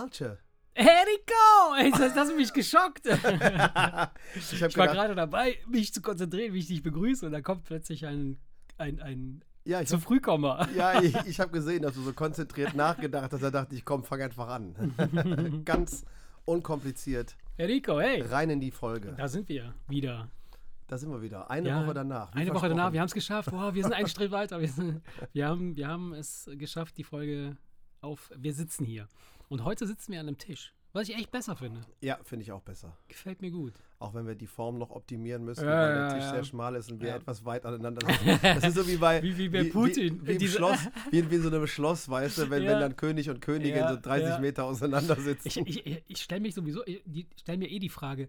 Malche. Eriko! Ey, das hast du mich geschockt. ich Ich war gedacht, gerade dabei, mich zu konzentrieren, wie ich dich begrüße, und da kommt plötzlich ein, ein, ein ja, ich zu Frühkommer. ja, ich, ich habe gesehen, dass du so konzentriert nachgedacht hast. Da dachte ich, komm, fang einfach an. Ganz unkompliziert, Eriko, hey! rein in die Folge. Da sind wir wieder. Da sind wir wieder. Eine Ja, Woche danach. Eine Woche danach, wir haben es geschafft. Wow, wir sind einen Schritt weiter. Wir, sind, wir, haben, wir haben es geschafft, die Folge auf. Wir sitzen hier. Und heute sitzen wir an einem Tisch. Was ich echt besser finde. Ja, finde ich auch besser. Gefällt mir gut. Auch wenn wir die Form noch optimieren müssen, Ja, weil der Tisch ja. sehr schmal ist und wir Ja. etwas weit aneinander sitzen. Das ist so wie bei, Wie- wie bei Putin. Wie, wie, im Schloss, wie, wie in so einem Schloss, weißt du, wenn, wenn dann König und Königin so 30 ja. Meter auseinander sitzen. Ich, ich, ich- stelle mich sowieso, ich stelle mir eh die Frage,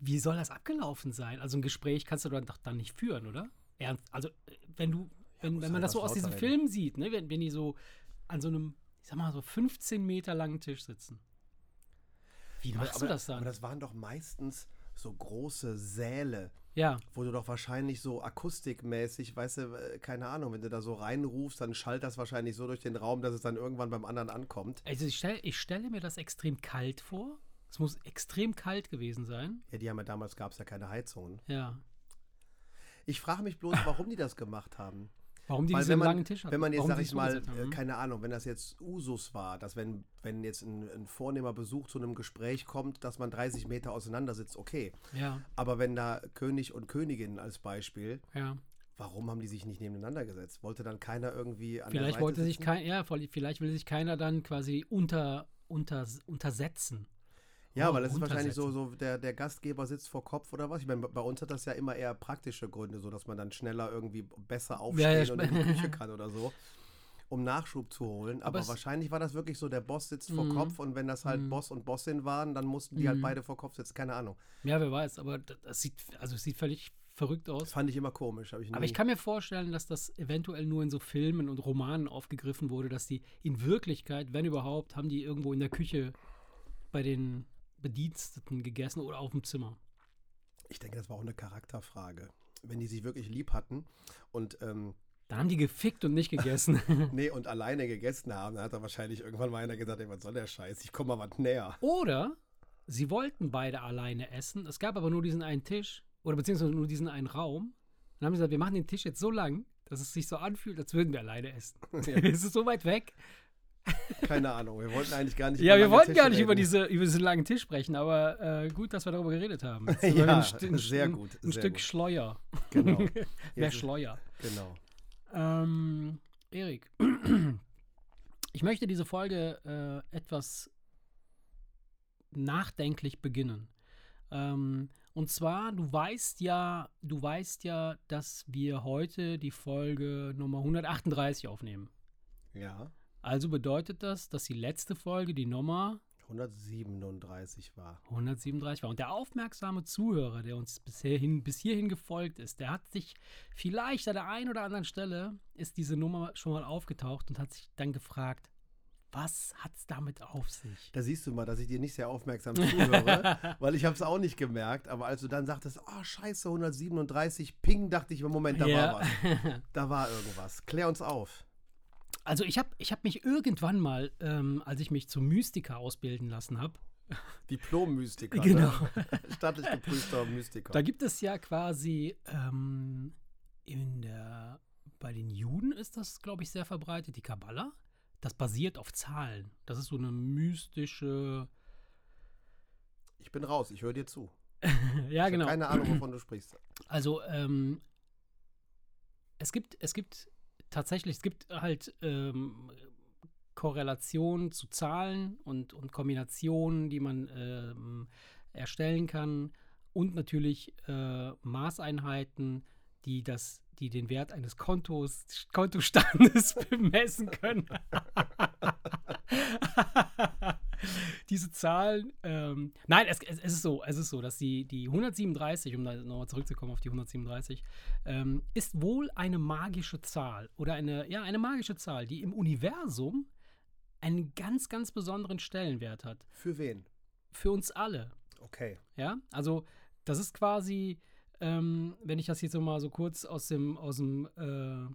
wie soll das abgelaufen sein? Also ein Gespräch kannst du dann doch dann nicht führen, oder? Ernst, also äh, wenn du, wenn, wenn man halt das so aus diesem. Film sieht, ne, wenn, wenn die so an so einem, ich sag mal, so 15 Meter langen Tisch sitzen. Wie machst aber, du das Aber dann? das waren doch meistens so große Säle, ja, wo du doch wahrscheinlich so akustikmäßig, weißt du, äh, keine Ahnung, wenn du da so reinrufst, dann schallt das wahrscheinlich so durch den Raum, dass es dann irgendwann beim anderen ankommt. also ich, stell, ich stelle mir das extrem kalt vor. Es muss extrem kalt gewesen sein. Ja, die haben ja damals, gab es ja keine Heizungen. Ja. Ich frage mich bloß, warum die das gemacht haben. Warum die Weil diesen man, langen Tisch hatten. wenn man jetzt, Warum sag ich mal, haben, äh, hm? keine Ahnung, wenn das jetzt Usus war, dass wenn, wenn jetzt ein, ein vornehmer Besuch zu einem Gespräch kommt, dass man 30 Meter auseinander sitzt, okay. Ja, Aber wenn da König und Königin als Beispiel, ja. warum haben die sich nicht nebeneinander gesetzt? Wollte dann keiner irgendwie an der Vielleicht wollte sich sitzen? kein, ja, vielleicht will sich keiner dann quasi unter, unter, untersetzen. Ja, Oh, weil das ist wahrscheinlich so, so der, der Gastgeber sitzt vor Kopf oder was. Ich meine, bei uns hat das ja immer eher praktische Gründe, so dass man dann schneller irgendwie besser Ja, aufstehen ja, und in die Küche kann oder so, um Nachschub zu holen. Aber, Aber wahrscheinlich war das wirklich so, der Boss sitzt vor Mhm. Kopf und wenn das halt Mhm. Boss und Bossin waren, dann mussten die halt Mhm. beide vor Kopf sitzen. Keine Ahnung. Ja, wer weiß, aber das, sieht, also es sieht völlig verrückt aus. Das fand ich immer komisch. Ich Aber ich kann mir vorstellen, dass das eventuell nur in so Filmen und Romanen aufgegriffen wurde, dass die in Wirklichkeit, wenn überhaupt, haben die irgendwo in der Küche bei den Bediensteten gegessen oder auf dem Zimmer. ich denke, das war auch eine Charakterfrage. Wenn die sich wirklich lieb hatten und ähm, Dann haben die gefickt und nicht gegessen. nee, und alleine gegessen haben, dann hat da wahrscheinlich irgendwann mal einer gesagt, ey, was soll der Scheiß? Ich komme mal was näher. Oder sie wollten beide alleine essen. Es gab aber nur diesen einen Tisch oder beziehungsweise nur diesen einen Raum. Dann haben sie gesagt, wir machen den Tisch jetzt so lang, dass es sich so anfühlt, als würden wir alleine essen. es ist so weit weg. Keine Ahnung. Wir wollten eigentlich gar nicht Ja, über wir wollten gar Tische nicht über, diese, über diesen langen Tisch sprechen, aber äh, gut, dass wir darüber geredet haben. Ja, ein sehr gut, Ein sehr Stück gut. Schleuer. Genau. Mehr Schleuer. Genau. Ähm, Erik, ich möchte diese Folge äh, etwas nachdenklich beginnen. Ähm, und zwar, du weißt ja, du weißt ja, dass wir heute die Folge Nummer 138 aufnehmen. Ja. Also bedeutet das, dass die letzte Folge die Nummer 137 war. 137 war. Und der aufmerksame Zuhörer, der uns bisher hin, bis hierhin gefolgt ist, der hat sich vielleicht an der einen oder anderen Stelle ist diese Nummer schon mal aufgetaucht und hat sich dann gefragt, was hat es damit auf sich? Da siehst du mal, dass ich dir nicht sehr aufmerksam zuhöre, weil ich habe es auch nicht gemerkt. Aber als du dann sagtest, oh scheiße, 137, ping, dachte ich, Moment, da Ja. war was. Da war irgendwas. Klär uns auf. Also ich habe ich hab mich irgendwann mal, ähm, als ich mich zum Mystiker ausbilden lassen habe, Diplom-Mystiker. Genau. Ne? Staatlich geprüfter Mystiker. da gibt es ja quasi ähm, in der, bei den Juden ist das, glaube ich, sehr verbreitet, die Kabbala. Das basiert auf Zahlen. Das ist so eine mystische, ich bin raus, ich höre dir zu. ja ich genau. keine Ahnung, wovon du sprichst. Also, ähm, es gibt, es gibt tatsächlich, es gibt halt ähm, Korrelationen zu Zahlen und, und Kombinationen, die man ähm, erstellen kann und natürlich äh, Maßeinheiten, die das, die den Wert eines Kontos, Kontostandes bemessen können. Diese Zahlen, ähm, nein, es, es, es ist so, es ist so, dass die, die 137, um da nochmal zurückzukommen auf die 137, ähm, ist wohl eine magische Zahl oder eine, ja, eine magische Zahl, die im Universum einen ganz, ganz besonderen Stellenwert hat. Für wen? Für uns alle. Okay. Ja, also das ist quasi, ähm, wenn ich das jetzt so mal so kurz aus dem, aus dem, äh,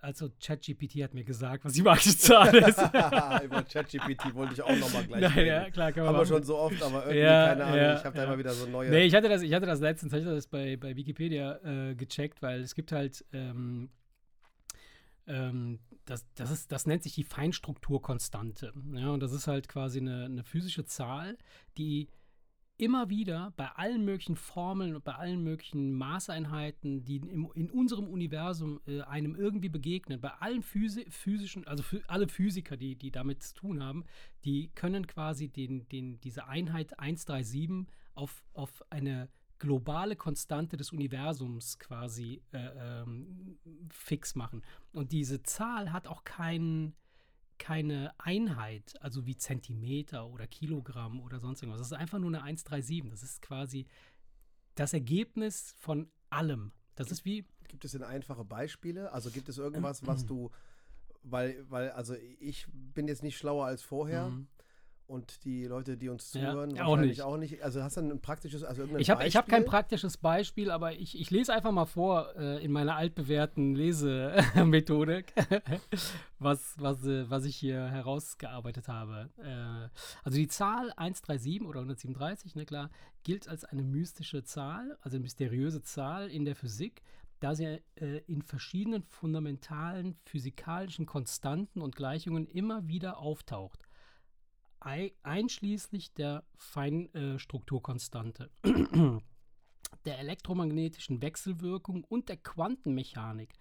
also ChatGPT hat mir gesagt, was die magische Zahl ist. Über ChatGPT wollte ich auch nochmal gleich Nein, reden. ja, klar, kann man Haben wir schon so oft, aber irgendwie, Ja, keine Ahnung, ja, ich habe da immer wieder so neue. Nee, ich hatte das, ich hatte das letztens, ich hatte das bei, bei Wikipedia äh, gecheckt, weil es gibt halt, ähm, ähm, das, das, ist, das nennt sich die Feinstrukturkonstante. Ja, und das ist halt quasi eine, eine physische Zahl, die immer wieder bei allen möglichen Formeln und bei allen möglichen Maßeinheiten, die im, in unserem Universum äh, einem irgendwie begegnen, bei allen Physi physischen, also alle Physiker, die, die damit zu tun haben, die können quasi den, den, diese Einheit 137 auf, auf eine globale Konstante des Universums quasi äh, ähm, fix machen. Und diese Zahl hat auch keinen keine Einheit, also wie Zentimeter oder Kilogramm oder sonst irgendwas. Das ist einfach nur eine 137. Das ist quasi das Ergebnis von allem. Das ist wie, Gibt es denn einfache Beispiele? Also gibt es irgendwas, was du, weil, weil, also ich bin jetzt nicht schlauer als vorher Mhm. Und die Leute, die uns Ja, zuhören, auch wahrscheinlich nicht. auch nicht. Also hast du ein praktisches, also ich habe hab kein praktisches Beispiel, aber ich, ich lese einfach mal vor äh, in meiner altbewährten Lesemethode, was, was, äh, was ich hier herausgearbeitet habe. Äh, also die Zahl 137 oder 137, ne klar, gilt als eine mystische Zahl, also eine mysteriöse Zahl in der Physik, da sie äh, in verschiedenen fundamentalen physikalischen Konstanten und Gleichungen immer wieder auftaucht. Ei- einschließlich der Feinstrukturkonstante, der elektromagnetischen Wechselwirkung und der Quantenmechanik.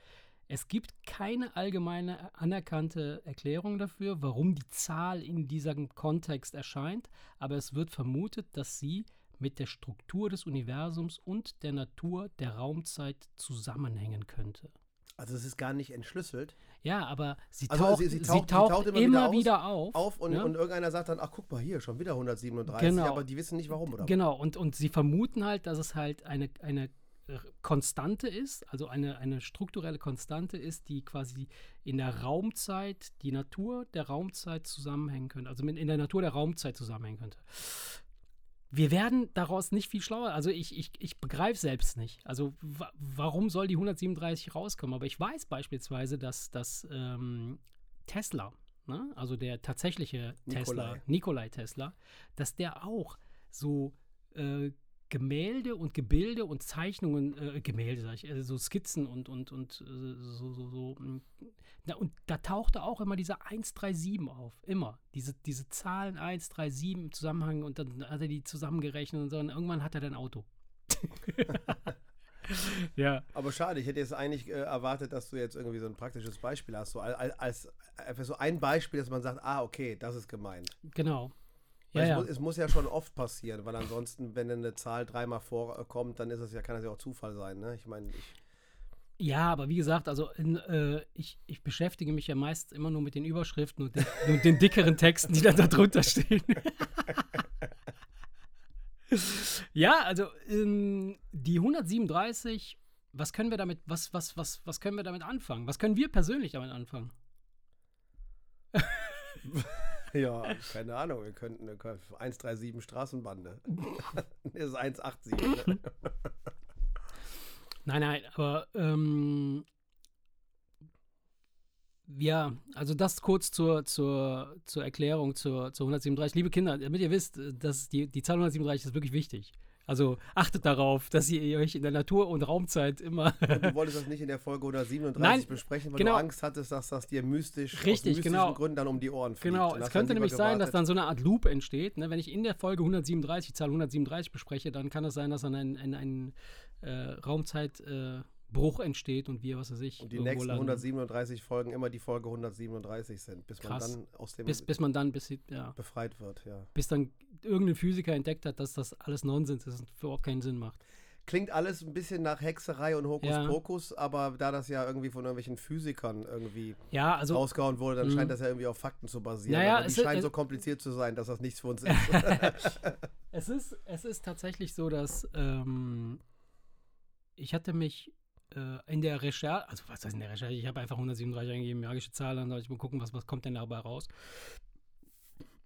Es gibt keine allgemeine anerkannte Erklärung dafür, warum die Zahl in diesem Kontext erscheint, aber es wird vermutet, dass sie mit der Struktur des Universums und der Natur der Raumzeit zusammenhängen könnte. Also es ist gar nicht entschlüsselt Ja, aber sie Also taucht, sie- sie sie taucht, taucht- sie taucht immer immer, wieder wieder auf. auf und, ne? und irgendeiner sagt dann, ach guck mal hier, schon wieder 137, Genau. aber die wissen nicht warum, oder? Genau, und, und sie vermuten halt, dass es halt eine, eine Konstante ist, also eine, eine strukturelle Konstante ist, die quasi in der Raumzeit, die Natur der Raumzeit zusammenhängen könnte, also in der Natur der Raumzeit zusammenhängen könnte. Wir werden daraus nicht viel schlauer. Also ich, ich, ich begreife selbst nicht. Also wa warum soll die 137 rauskommen? Aber ich weiß beispielsweise, dass, dass ähm, Tesla, ne? also der tatsächliche Tesla, Nikolai. Nikolai Tesla, dass der auch so äh, Gemälde und Gebilde und Zeichnungen, äh, Gemälde sag ich, äh, so Skizzen und, und, und äh, so, so, so. mh, Na, und da tauchte auch immer dieser 137 auf, immer. Diese, diese Zahlen 137 im Zusammenhang und dann hat er die zusammengerechnet und so und irgendwann hat er dann Auto. ja. Aber schade, ich hätte jetzt eigentlich äh, erwartet, dass du jetzt irgendwie so ein praktisches Beispiel hast. So als, als einfach so ein Beispiel, dass man sagt, ah, okay, das ist gemeint. Genau. Ja, es, ja. Muss, es muss ja schon oft passieren, weil ansonsten, wenn eine Zahl dreimal vorkommt, dann ist es ja, kann das ja auch Zufall sein, ne? Ich meine, ich, Ja, aber wie gesagt, also in, äh, ich, ich beschäftige mich ja meist immer nur mit den Überschriften und den, und den dickeren Texten, die dann da drunter stehen. ja, also ähm, die 137, was können wir damit, was, was, was, was können wir damit anfangen? Was können wir persönlich damit anfangen? ja, keine Ahnung, wir könnten eine 137 Straßenbande. das ist 187. Ne? Nein, nein, aber ähm, ja, also das kurz zur, zur, zur Erklärung zur, zur 137. Liebe Kinder, damit ihr wisst, dass die, die Zahl 137 ist wirklich wichtig. Also achtet darauf, dass ihr euch in der Natur- und Raumzeit immer. Du wolltest das nicht in der Folge 137 Nein, besprechen, weil genau. du Angst hattest, dass das dir mystisch aus Richtig, mystischen genau. Gründen dann um die Ohren fliegt. Genau, Und es könnte nämlich sein, dass gewartet. dann so eine Art Loop entsteht. Ne? Wenn ich in der Folge 137, die Zahl 137 bespreche, dann kann es sein, dass dann ein, ein, ein äh, Raumzeitbruch äh, Bruch entsteht und wir, was weiß ich, Und die nächsten landen. 137 Folgen immer die Folge 137 sind, bis Krass. man dann aus dem bis, bis man dann, bis, ja, befreit wird, ja. bis dann irgendein Physiker entdeckt hat, dass das alles Nonsens ist und überhaupt keinen Sinn macht. Klingt alles ein bisschen nach Hexerei und Ja. Hokuspokus, aber da das ja irgendwie von irgendwelchen Physikern irgendwie Ja, also rausgehauen wurde, dann Mhm. scheint das ja irgendwie auf Fakten zu basieren. Naja, aber die scheinen so kompliziert zu sein, dass das nichts für uns ist. es ist, es ist tatsächlich so, dass ähm, ich hatte mich in der Recherche, also was heißt in der Recherche, ich habe einfach 137 eingegeben, magische Zahl, dann sollte ich mal gucken, was, was kommt denn dabei raus.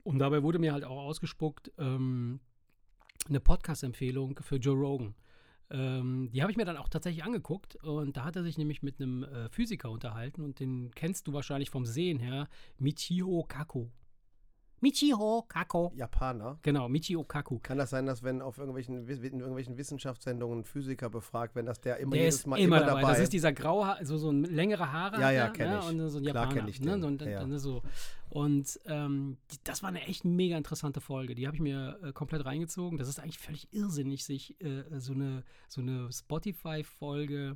Und dabei wurde mir halt auch ausgespuckt ähm, eine Podcast-Empfehlung für Joe Rogan. Ähm, die habe ich mir dann auch tatsächlich angeguckt und da hat er sich nämlich mit einem äh, Physiker unterhalten und den kennst du wahrscheinlich vom Sehen her, Michio Kaku. Michio Kaku. Japaner. Genau, Michio Kaku. Kann das sein, dass wenn auf irgendwelchen, in irgendwelchen Wissenschaftssendungen ein Physiker befragt, wenn das der immer Der jedes ist Mal immer, immer dabei. dabei Das ist dieser graue, also so ein längere Haare. Ja, ja, er, kenn ne? ich. Und so ein Klar Japaner. ich ne? Und, ja. dann so. und ähm, die, das war eine echt mega interessante Folge. Die habe ich mir äh, komplett reingezogen. Das ist eigentlich völlig irrsinnig, sich äh, so eine, so eine Spotify-Folge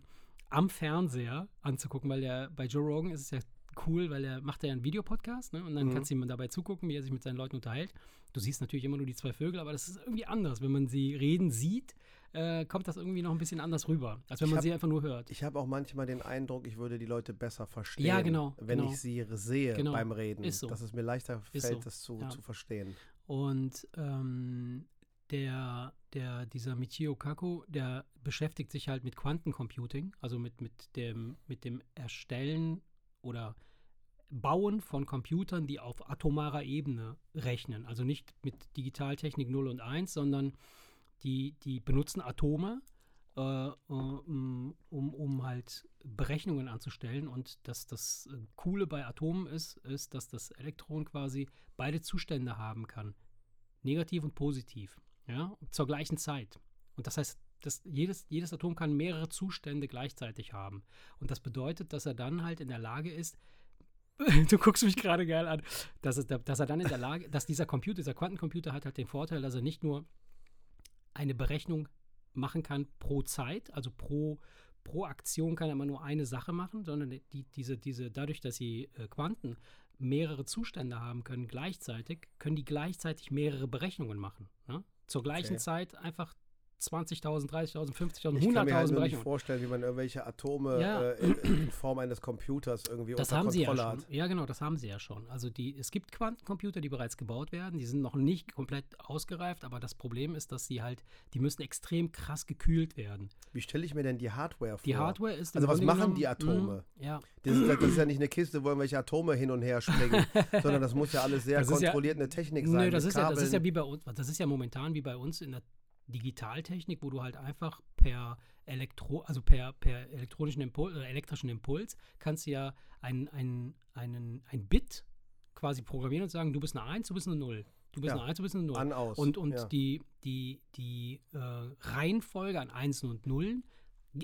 am Fernseher anzugucken, weil der bei Joe Rogan ist es ja cool, weil er macht ja einen Videopodcast, ne? Und dann Mhm. kannst du ihm dabei zugucken, wie er sich mit seinen Leuten unterhält. Du siehst natürlich immer nur die zwei Vögel, aber das ist irgendwie anders. Wenn man sie reden sieht, äh, kommt das irgendwie noch ein bisschen anders rüber, als wenn Ich man hab- sie einfach nur hört. Ich habe auch manchmal den Eindruck, ich würde die Leute besser verstehen, Ja, genau, wenn genau. ich sie sehe Genau, beim Reden. ist so. Dass es mir leichter Ist fällt, so, das zu, ja. zu verstehen. Und ähm, der, der, dieser Michio Kaku, der beschäftigt sich halt mit Quantencomputing, also mit, mit, dem, mit dem Erstellen oder Bauen von Computern, die auf atomarer Ebene rechnen. Also nicht mit Digitaltechnik 0 und 1, sondern die, die benutzen Atome, äh, äh, um, um halt Berechnungen anzustellen. Und das, das äh, Coole bei Atomen ist, ist, dass das Elektron quasi beide Zustände haben kann. Negativ und positiv. Ja, zur gleichen Zeit. Und das heißt, das, jedes, jedes Atom kann mehrere Zustände gleichzeitig haben. Und das bedeutet, dass er dann halt in der Lage ist, du guckst mich gerade geil an, dass, es, dass er dann in der Lage, dass dieser Computer, dieser Quantencomputer hat halt den Vorteil, dass er nicht nur eine Berechnung machen kann pro Zeit, also pro, pro Aktion kann er immer nur eine Sache machen, sondern die, diese, diese, dadurch, dass sie äh, Quanten mehrere Zustände haben können gleichzeitig, können die gleichzeitig mehrere Berechnungen machen. Ne? Zur gleichen Okay. Zeit einfach 20.000, 30.000, 50.000, Ich kann mir halt 100.000 nicht vorstellen, wie man irgendwelche Atome Ja. äh, in, in Form eines Computers irgendwie Das unter haben sie ja Kontrolle schon. hat. Ja, genau, das haben sie ja schon. Also die, es gibt Quantencomputer, die bereits gebaut werden. Die sind noch nicht komplett ausgereift, aber das Problem ist, dass sie halt, die müssen extrem krass gekühlt werden. Wie stelle ich mir denn die Hardware vor? Die Hardware ist Also was machen genommen- die Atome? Mhm, ja, Das ist, das ist ja nicht eine Kiste, wo irgendwelche Atome hin und her springen, sondern das muss ja alles sehr Das ist ja- kontrolliert eine Technik sein. Nö, das ist, ja, das ist ja wie bei uns, das ist ja momentan wie bei uns in der Digitaltechnik, wo du halt einfach per Elektro, also per, per elektronischen Impuls, äh, elektrischen Impuls, kannst du ja ein, ein, einen, ein Bit quasi programmieren und sagen, du bist eine 1, du bist eine 0. Du bist Ja. eine 1, du bist eine 0. An, aus. Und, und ja. die, die, die äh, Reihenfolge an Einsen und Nullen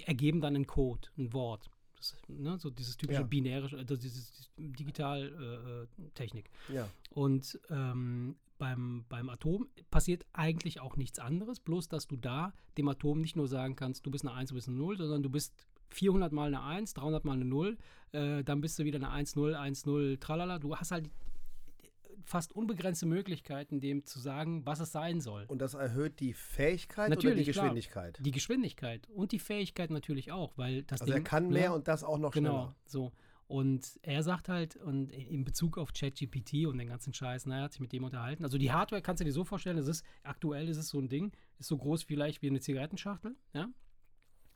ergeben dann einen Code, ein Wort. Das, ne, so dieses typische Ja. binäre, also dieses, dieses Digital-Technik. ja. Und ähm, beim, beim Atom passiert eigentlich auch nichts anderes, bloß dass du da dem Atom nicht nur sagen kannst, du bist eine 1, du bist eine 0, sondern du bist 400 mal eine 1, 300 mal eine 0, äh, dann bist du wieder eine 1, 0, 1, 0, tralala. Du hast halt fast unbegrenzte Möglichkeiten, dem zu sagen, was es sein soll. Und das erhöht die Fähigkeit oder die Natürlich, klar. Geschwindigkeit? Die Geschwindigkeit und die Fähigkeit natürlich auch, weil das Also er Ding, kann ne, mehr und das auch noch Genau, schneller. so. Und er sagt halt, und in Bezug auf ChatGPT und den ganzen Scheiß, naja, hat sich mit dem unterhalten. Also die Hardware kannst du dir so vorstellen, das ist, aktuell ist es so ein Ding, ist so groß vielleicht wie eine Zigarettenschachtel, ja.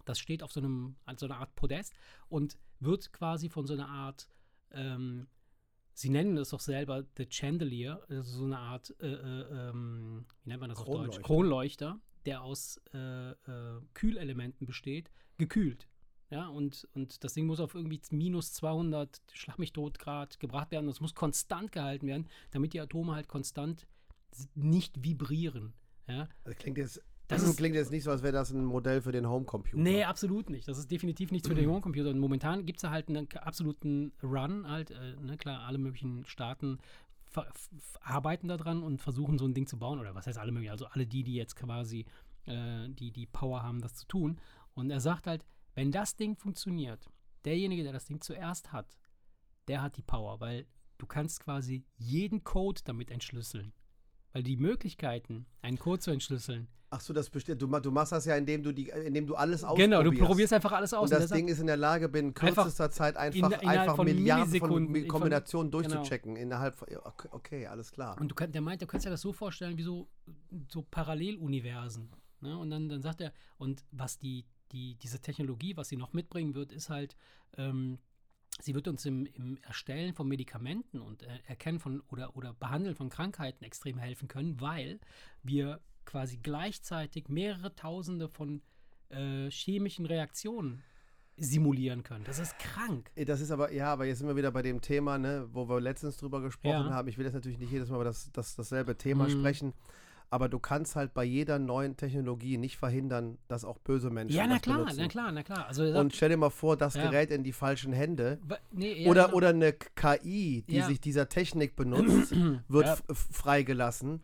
Das steht auf so einem, an so einer Art Podest und wird quasi von so einer Art, ähm, sie nennen es doch selber The Chandelier, also so eine Art, äh, äh, ähm, wie nennt man das auf Deutsch? Kronleuchter. Kronleuchter, der aus äh, äh, Kühlelementen besteht, gekühlt. Ja, und, und das Ding muss auf irgendwie minus 200 Schlag mich tot Grad gebracht werden. Das muss konstant gehalten werden, damit die Atome halt konstant nicht vibrieren. Ja, Das klingt jetzt, Das ist- klingt jetzt nicht so, als wäre das ein Modell für den Homecomputer. Nee, absolut nicht. Das ist definitiv nichts für den Homecomputer. Und momentan gibt es da halt einen absoluten Run, halt, äh, ne, klar, alle möglichen Staaten arbeiten daran und versuchen so ein Ding zu bauen. Oder was heißt alle möglichen? Also alle die, die jetzt quasi äh, die, die Power haben, das zu tun. Und er sagt halt, wenn das Ding funktioniert, derjenige, der das Ding zuerst hat, der hat die Power, weil du kannst quasi jeden Code damit entschlüsseln. Weil die Möglichkeiten, einen Code zu entschlüsseln, Ach so, das bestimmt. Du, du machst das ja, indem du, die, indem du alles ausprobierst. genau, du probierst einfach alles aus. Und das der sagt- Ding ist in der Lage, binnen Einfach kürzester Zeit einfach, in- einfach von Milliarden von Kombinationen genau. durchzuchecken. Innerhalb von, ja, okay, alles klar. Und du könnt, der meint, du kannst dir das so vorstellen wie so, so Paralleluniversen. Ne? Und dann, dann sagt er, und was die, die, diese Technologie, was sie noch mitbringen wird, ist halt, ähm, sie wird uns im, im Erstellen von Medikamenten und äh, Erkennen von oder, oder Behandeln von Krankheiten extrem helfen können, weil wir quasi gleichzeitig mehrere Tausende von äh, chemischen Reaktionen simulieren können. Das ist krank. Äh, Das ist aber, ja, aber jetzt sind wir wieder bei dem Thema, ne, wo wir letztens drüber gesprochen Ja. haben. Ich will jetzt natürlich nicht jedes Mal über das, das, dasselbe Thema Mhm. sprechen, aber du kannst halt bei jeder neuen Technologie nicht verhindern, dass auch böse Menschen Ja, na das klar, benutzen. na klar, na klar. Also, Und stell dir mal vor, das Ja. gerät in die falschen Hände. nee, ja, oder, genau. oder eine KI, die Ja. sich dieser Technik benutzt, wird freigelassen.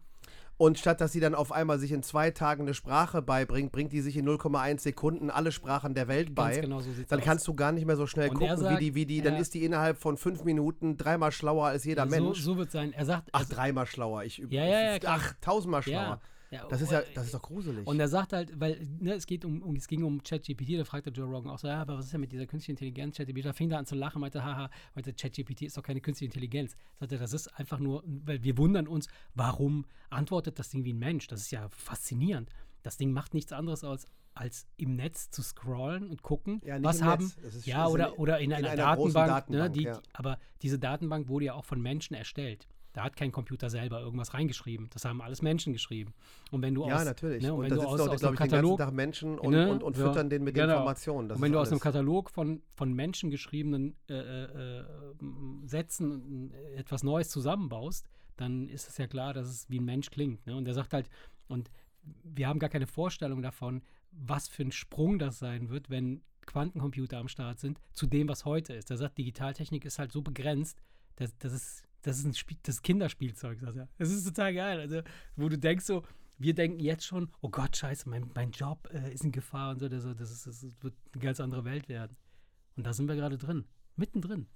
Und statt dass sie dann auf einmal sich in zwei Tagen eine Sprache beibringt, bringt die sich in 0,1 Sekunden alle Sprachen der Welt bei. Ganz genau so sieht's dann aus. kannst du gar nicht mehr so schnell Und gucken, sagt, wie die, wie die, dann ist die innerhalb von fünf Minuten dreimal schlauer als jeder so, Mensch. so wird sein. Er sagt, Ach, dreimal schlauer. Ich, Ja, ja, ja. Ach, tausendmal schlauer. Ja, Das ist ja, das ist doch gruselig. Und er sagt halt, weil ne, es geht um, um es ging um ChatGPT, da fragte Joe Rogan auch so, ja, aber was ist denn mit dieser künstlichen Intelligenz, ChatGPT? Da fing er an zu lachen, meinte, haha, meinte, ChatGPT ist doch keine künstliche Intelligenz. Sagt er, das ist einfach nur, weil wir wundern uns, warum antwortet das Ding wie ein Mensch? Das ist ja faszinierend. Das Ding macht nichts anderes als als im Netz zu scrollen und gucken, Ja, was haben, ist- ja oder in- oder in, in einer, einer großen Datenbank, ne, Datenbank, die, ja. aber diese Datenbank wurde ja auch von Menschen erstellt. Da hat kein Computer selber irgendwas reingeschrieben. Das haben alles Menschen geschrieben. Und wenn du ja, aus, natürlich. Ne, und, und wenn du aus, auch, aus einem den Katalog, Tag Menschen und, ne, und, und ja, füttern den mit genau. Informationen. Und wenn du aus einem. Katalog von, von Menschen geschriebenen äh, äh, äh, Sätzen äh, etwas Neues zusammenbaust, dann ist es ja klar, dass es wie ein Mensch klingt. Ne? Und er sagt halt, und wir haben gar keine Vorstellung davon, was für ein Sprung das sein wird, wenn Quantencomputer am Start sind, zu dem, was heute ist. Er sagt, Digitaltechnik ist halt so begrenzt, dass das ist, das ist ein Spiel, das ist Kinderspielzeug, sagt er. Das ist total geil. Also, wo du denkst so, wir denken jetzt schon, oh Gott, scheiße, mein, mein Job äh, ist in Gefahr und so, das, das, ist, das wird eine ganz andere Welt werden. Und da sind wir gerade drin, mittendrin.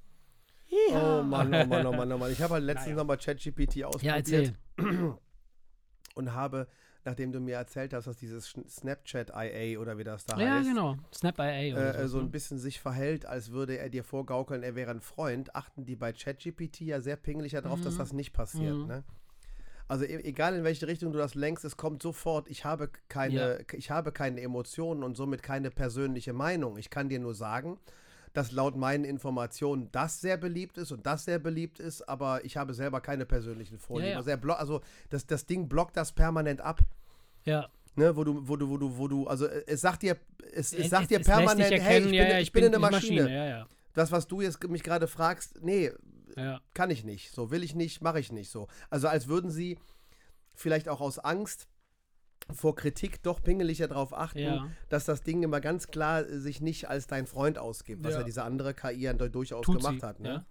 Oh Mann, oh Mann, oh Mann, oh Mann. Ich habe halt letztens Naja. nochmal ChatGPT Ja, ausprobiert erzähl. und habe, nachdem du mir erzählt hast, dass dieses Snapchat IA oder wie das da Ja, heißt, genau. Snap IA oder äh, so ne? ein bisschen sich verhält, als würde er dir vorgaukeln, er wäre ein Freund, achten die bei ChatGPT ja sehr pingelig darauf, dass Mhm. das nicht passiert. Mhm. Ne? Also e egal in welche Richtung du das lenkst, es kommt sofort, ich habe keine, ich habe keine Emotionen und somit keine persönliche Meinung. Ich kann dir nur sagen, dass laut meinen Informationen das sehr beliebt ist und das sehr beliebt ist, aber ich habe selber keine persönlichen Vorlieben. Ja, ja. Also, also das, das Ding blockt das permanent ab. Ja. Ne, wo du, wo du, wo du, wo du, also äh, es sagt dir, es, es sagt dir lässt dich permanent, hey, ich bin, ja, ja, ich bin eine die Maschine. Ja, ja. Das, was du jetzt mich gerade fragst, nee, kann ich nicht. So will ich nicht, mache ich nicht so. Also als würden sie vielleicht auch aus Angst vor Kritik doch pingeliger darauf achten, Ja. dass das Ding immer ganz klar äh, sich nicht als dein Freund ausgibt, was ja, Ja. diese andere KI ja du- durchaus Tut gemacht sie, hat. Ne? ja.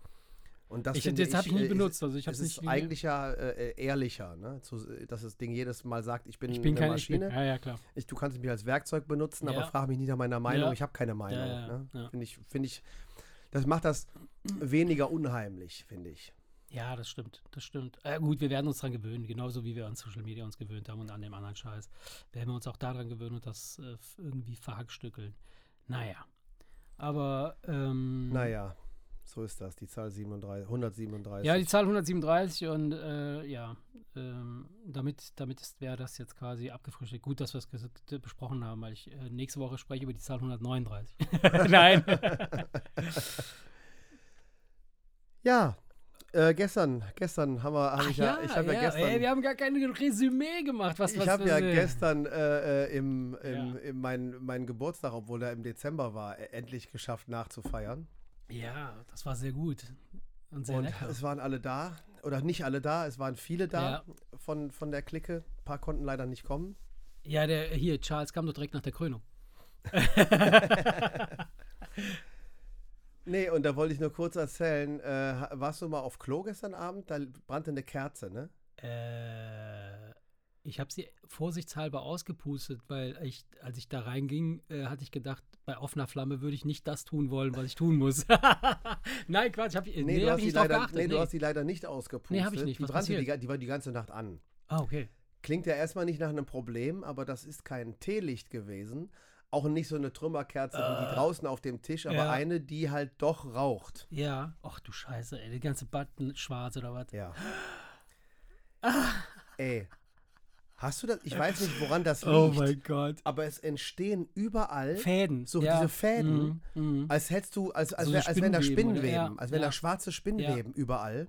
Und das Ich, das habe ich nie äh, benutzt. Also ich es es ist nicht. eigentlich ja äh, äh, ehrlicher, ne? Zu, dass das Ding jedes Mal sagt, ich bin, ich bin eine kein. Ich bin, Maschine. ja, ja, klar. Ich, du kannst mich als Werkzeug benutzen, aber Ja. frage mich nie nach meiner Meinung. Ich habe keine Meinung. Ne? Finde ich, finde ich, das macht das weniger unheimlich, finde ich. Ja, das stimmt. Das stimmt. Äh, gut, wir werden uns dran gewöhnen, genauso wie wir an Social Media uns gewöhnt haben und an dem anderen Scheiß. Werden wir uns auch daran gewöhnen und das äh, irgendwie verhackstückeln. Naja. Aber. Ähm, Naja, so ist das, die Zahl 37, 137. Ja, die Zahl 137 und äh, ja, ähm, damit, damit ist, wäre das jetzt quasi abgefrühstückt. Gut, dass wir es besprochen haben, weil ich äh, nächste Woche spreche über die Zahl 139. Nein. Ja, äh, gestern, gestern haben wir, hab ich ja, ich habe ja, gestern, ey, wir haben gar kein Resümee gemacht. Was, ich was, habe was, ja äh, gestern äh, äh, im, im, Ja. im mein, meinen Geburtstag, obwohl er im Dezember war, äh, endlich geschafft nachzufeiern. Ja, das war sehr gut. Und sehr Und lecker. es waren alle da, oder nicht alle da, es waren viele da Ja. von, von der Clique. Ein paar konnten leider nicht kommen. Ja, der hier, Charles kam doch direkt nach der Krönung. Nee, und da wollte ich nur kurz erzählen, äh, warst du mal auf Klo gestern Abend? Da brannte eine Kerze, ne? Äh, ich habe sie vorsichtshalber ausgepustet, weil ich, als ich da reinging, äh, hatte ich gedacht, bei offener Flamme würde ich nicht das tun wollen, was ich tun muss. Nein, Quatsch, hab ich, nee, Nee, hab ich die nicht leider, geachtet. nee, du nee. hast die leider nicht ausgepustet. Nee, hab ich nicht. Die, Was brannte die, die war die ganze Nacht an. ah, okay. Klingt ja erstmal nicht nach einem Problem, aber das ist kein Teelicht gewesen. Auch nicht so eine Trümmerkerze wie die draußen auf dem Tisch, aber ja. eine, die halt doch raucht. Ja. Ach du Scheiße, ey, die ganze Button schwarz oder was? Ja. Ey, hast du das? Ich weiß nicht, woran das liegt. Oh mein Gott. aber es entstehen überall Fäden. so ja. diese Fäden, Mhm, mhm. als hättest du, als, als, So wär, als wären da Spinnweben? Ja, als wären ja. da schwarze Spinnweben überall.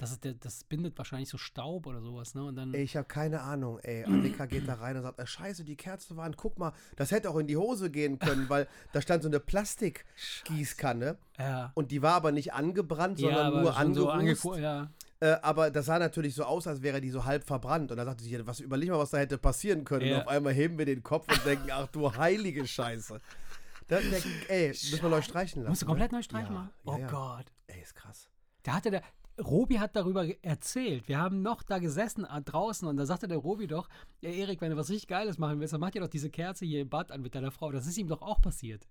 Das, ist der, das bindet wahrscheinlich so Staub oder sowas, ne? Und dann. Ich habe keine Ahnung, ey. Annika geht da rein und sagt, äh, scheiße, die Kerzen waren, guck mal, das hätte auch in die Hose gehen können, weil da stand so eine Plastikgießkanne. ja. Und die war aber nicht angebrannt, ja, sondern nur so angerußt. angeku- ja. Äh, aber das sah natürlich so aus, als wäre die so halb verbrannt. Und da sagte sie, was überleg mal, was da hätte passieren können. Ja. Und auf einmal heben wir den Kopf und denken, ach du heilige Scheiße. Da, der, ey, müssen wir neu streichen lassen. Musst du komplett ne? neu streichen ja, machen? Ja, Oh ja. Gott. Ey, ist krass. Da hatte der. Robi hat darüber erzählt. Wir haben noch da gesessen ah, draußen und da sagte der Robi doch, ja Erik, wenn du was richtig Geiles machen willst, dann mach dir doch diese Kerze hier im Bad an mit deiner Frau. Das ist ihm doch auch passiert.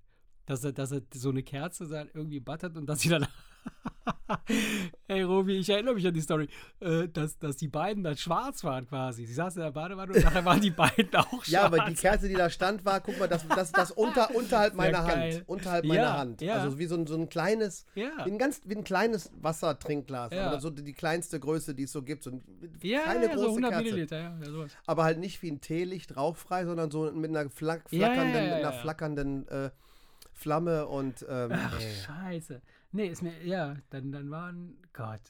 Dass er, dass er so eine Kerze irgendwie im Bad hat und dass sie dann. Ey Robi, ich erinnere mich an die Story, äh, dass, dass die beiden dann schwarz waren quasi. Sie saßen in der Badewanne und nachher waren die beiden auch schwarz. Ja, aber die Kerze, die da stand, war, guck mal, das, das, das unter, unterhalb meiner geil. Hand. Unterhalb Ja, meiner Hand. ja. Also wie so ein, so ein kleines, Ja. wie ein ganz, wie ein kleines Wassertrinkglas. Ja. Aber so die kleinste Größe, die es so gibt. So ein, Ja, keine ja, große so 100 Kerze. Milliliter, ja, ja sowas. Aber halt nicht wie ein Teelicht rauchfrei, sondern so mit einer flack, flackernden, mit einer flackernden äh, Flamme und ähm, Ach, ey, scheiße. Nee, ist mir, ja, dann, dann waren, Gott.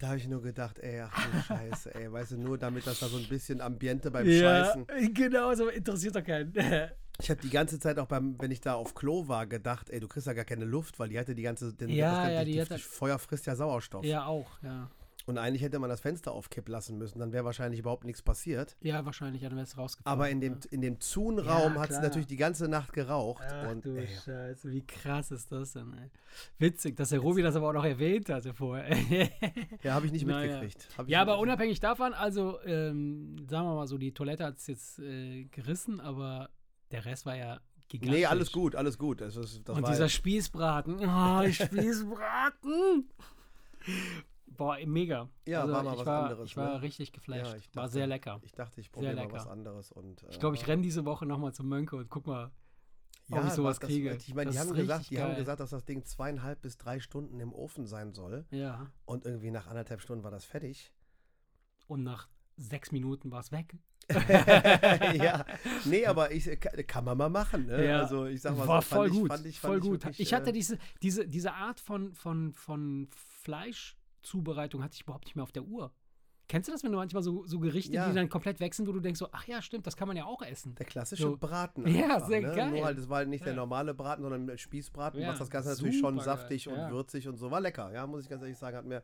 da habe ich nur gedacht, ey, ach du Scheiße, ey, weißt du, nur damit das da so ein bisschen Ambiente beim Ja, Scheißen. genau, so interessiert doch keinen. Ich habe die ganze Zeit auch beim, wenn ich da auf Klo war, gedacht, ey, du kriegst ja gar keine Luft, weil die hatte die ganze, den, Ja, das, ja, die, die die, hatte- Feuer frisst ja Sauerstoff. ja, auch, ja. Und eigentlich hätte man das Fenster aufkippen lassen müssen, dann wäre wahrscheinlich überhaupt nichts passiert. Ja, wahrscheinlich, ja, dann wär's rausgekommen. Aber in dem, ja. in dem Zun-Raum Ja, hat klar. natürlich die ganze Nacht geraucht. Ach und du ey, Scheiße, wie krass ist das denn, ey. Witzig, dass der Robi das aber auch noch erwähnt hatte vorher. ja, habe ich nicht Naja. mitgekriegt. Hab ja, aber unabhängig davon, also, ähm, sagen wir mal so, die Toilette hat es jetzt äh, gerissen, aber der Rest war ja gigantisch. Nee, alles gut, alles gut. Das, ist, das Und dieser Spießbraten, oh, Spießbraten. Boah, mega. Ja, also war mal ich was war, anderes, Ich war ne? richtig geflasht. Ja, ich war dachte- sehr lecker. Ich dachte, ich probiere mal was anderes. Und, äh, Ich glaube, ich renne diese Woche nochmal zum Mönke und guck mal, ob ich sowas das, kriege. Ich meine, die, haben gesagt, die haben gesagt, dass das Ding zweieinhalb bis drei Stunden im Ofen sein soll. Ja. Und irgendwie nach anderthalb Stunden war das fertig. Und nach sechs Minuten war es weg. ja, nee, aber ich, kann, man mal machen. Ne? Ja. Also ich sag mal war so, voll fand ich, gut. Fand ich, voll fand gut. wirklich, ich hatte äh, diese, diese, diese Art von, von, von Fleischzubereitung hatte ich überhaupt nicht mehr auf der Uhr. Kennst du das, wenn du manchmal so, so Gerichte, Ja. die dann komplett sind, wo du denkst so, ach ja, stimmt, das kann man ja auch essen. der klassische so- Braten. Ja, einfach, sehr ne? geil. Nur halt, es war halt nicht der Ja. normale Braten, sondern der Spießbraten. Ja, macht das Ganze natürlich schon supergeil. saftig und Ja. würzig und so. War lecker, ja, muss ich ganz ehrlich sagen. Hat mir,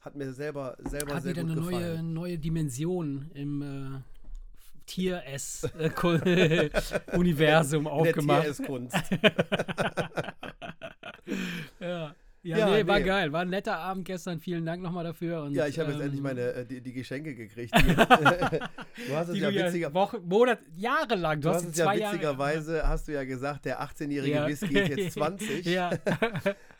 hat mir selber, selber Hat sehr wieder gut eine neue, gefallen. neue Dimension im äh, Tier-Ess-Universum der aufgemacht. Tiereskunst. Ja. Ja, Ja, nee, war nee. geil. War ein netter Abend gestern. Vielen Dank nochmal dafür. Und, Ja, ich habe jetzt ähm, endlich meine, äh, die, die Geschenke gekriegt. Die, du hast es ja witziger, Wochen, Monat, jahrelang. Du, du hast, es ja zwei Jahre- witzigerweise, hast du ja gesagt, der 18-jährige Ja. Whisky ist jetzt 20. ja.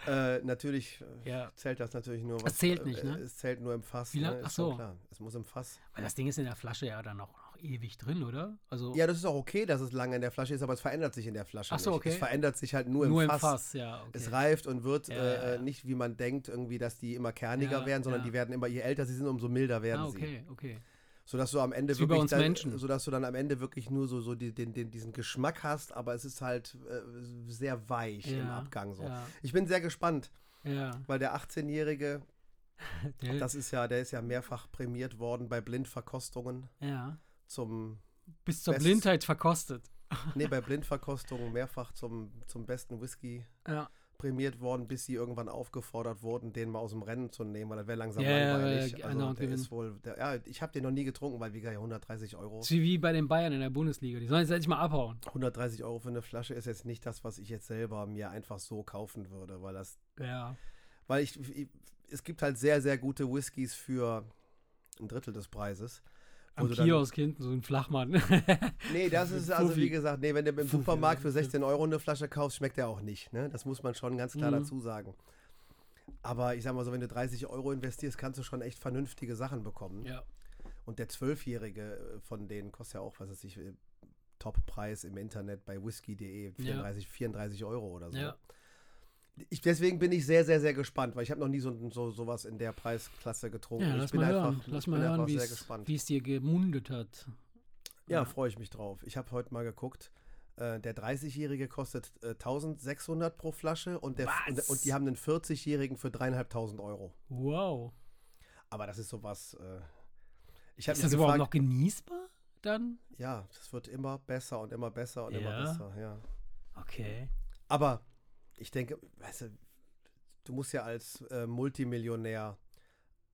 Äh, natürlich äh, ja. zählt das natürlich nur. Das zählt nicht, äh, ne? Es zählt nur im Fass. Wie lang- Ne? ach so. klar. Es muss im Fass. Weil das Ding ist in der Flasche ja dann auch noch ewig drin, oder? Also Ja, das ist auch okay, dass es lange in der Flasche ist, aber es verändert sich in der Flasche Ach so, nicht. okay. Es verändert sich halt nur, nur im im Fass. Fass, ja. Okay. Es reift und wird Ja, äh, ja, nicht, wie man denkt, irgendwie, dass die immer kerniger Ja, werden, sondern die werden immer, je älter sie sind, umso milder werden ah, sie. okay, okay. Sodass du am Ende wirklich dann, Menschen. sodass du dann am Ende wirklich nur so, so die, den, den, diesen Geschmack hast, aber es ist halt äh, sehr weich im Ja, Abgang so. Ja, Ich bin sehr gespannt, ja. weil der 18-Jährige, Der, das ist ja, der ist ja mehrfach prämiert worden bei Blindverkostungen ja. Zum, Bis zur Best- Blindheit verkostet. nee, bei Blindverkostungen mehrfach zum, zum besten Whisky Ja. prämiert worden, bis sie irgendwann aufgefordert wurden, den mal aus dem Rennen zu nehmen, weil das wäre langsam ja, langweilig. ja, also andauernd der gewinnen. ist wohl, der, ja, ich habe den noch nie getrunken, weil wie gesagt, 130 Euro. Das ist wie bei den Bayern in der Bundesliga. Die sollen jetzt endlich mal abhauen. 130 Euro für eine Flasche ist jetzt nicht das, was ich jetzt selber mir einfach so kaufen würde, weil das, Ja. weil ich, ich es gibt halt sehr, sehr gute Whiskys für ein Drittel des Preises. Am du dann- Kiosk hinten so ein Flachmann. Nee, das ist also wie gesagt, nee, wenn du im Supermarkt für ja. 16 Euro eine Flasche kaufst, schmeckt der auch nicht. Ne? Das muss man schon ganz klar Mhm. dazu sagen. Aber ich sag mal so, wenn du 30 Euro investierst, kannst du schon echt vernünftige Sachen bekommen. ja. Und der Zwölfjährige äh, von denen kostet ja auch, was weiß ich, äh, Toppreis im Internet bei whisky.de 34, 34 Euro oder so. Ja. Ich, deswegen bin ich sehr, sehr, sehr gespannt, weil ich habe noch nie so, so sowas in der Preisklasse getrunken. Ja, ich lass bin mal einfach, hören. Lass ich mal hören, wie sehr es- gespannt. wie es dir gemundet hat. Ja, freue ich mich drauf. Ich habe heute mal geguckt. Äh, der 30-Jährige kostet äh, 1600 pro Flasche und, der, und, und die haben einen 40-Jährigen für dreieinhalbtausend Euro. Wow. Aber das ist sowas. Äh, ich ist das gefragt, überhaupt noch genießbar dann? Ja, das wird immer besser und immer besser und ja. immer besser, ja. Okay. Aber ich denke, weißt du, du musst ja als äh, Multimillionär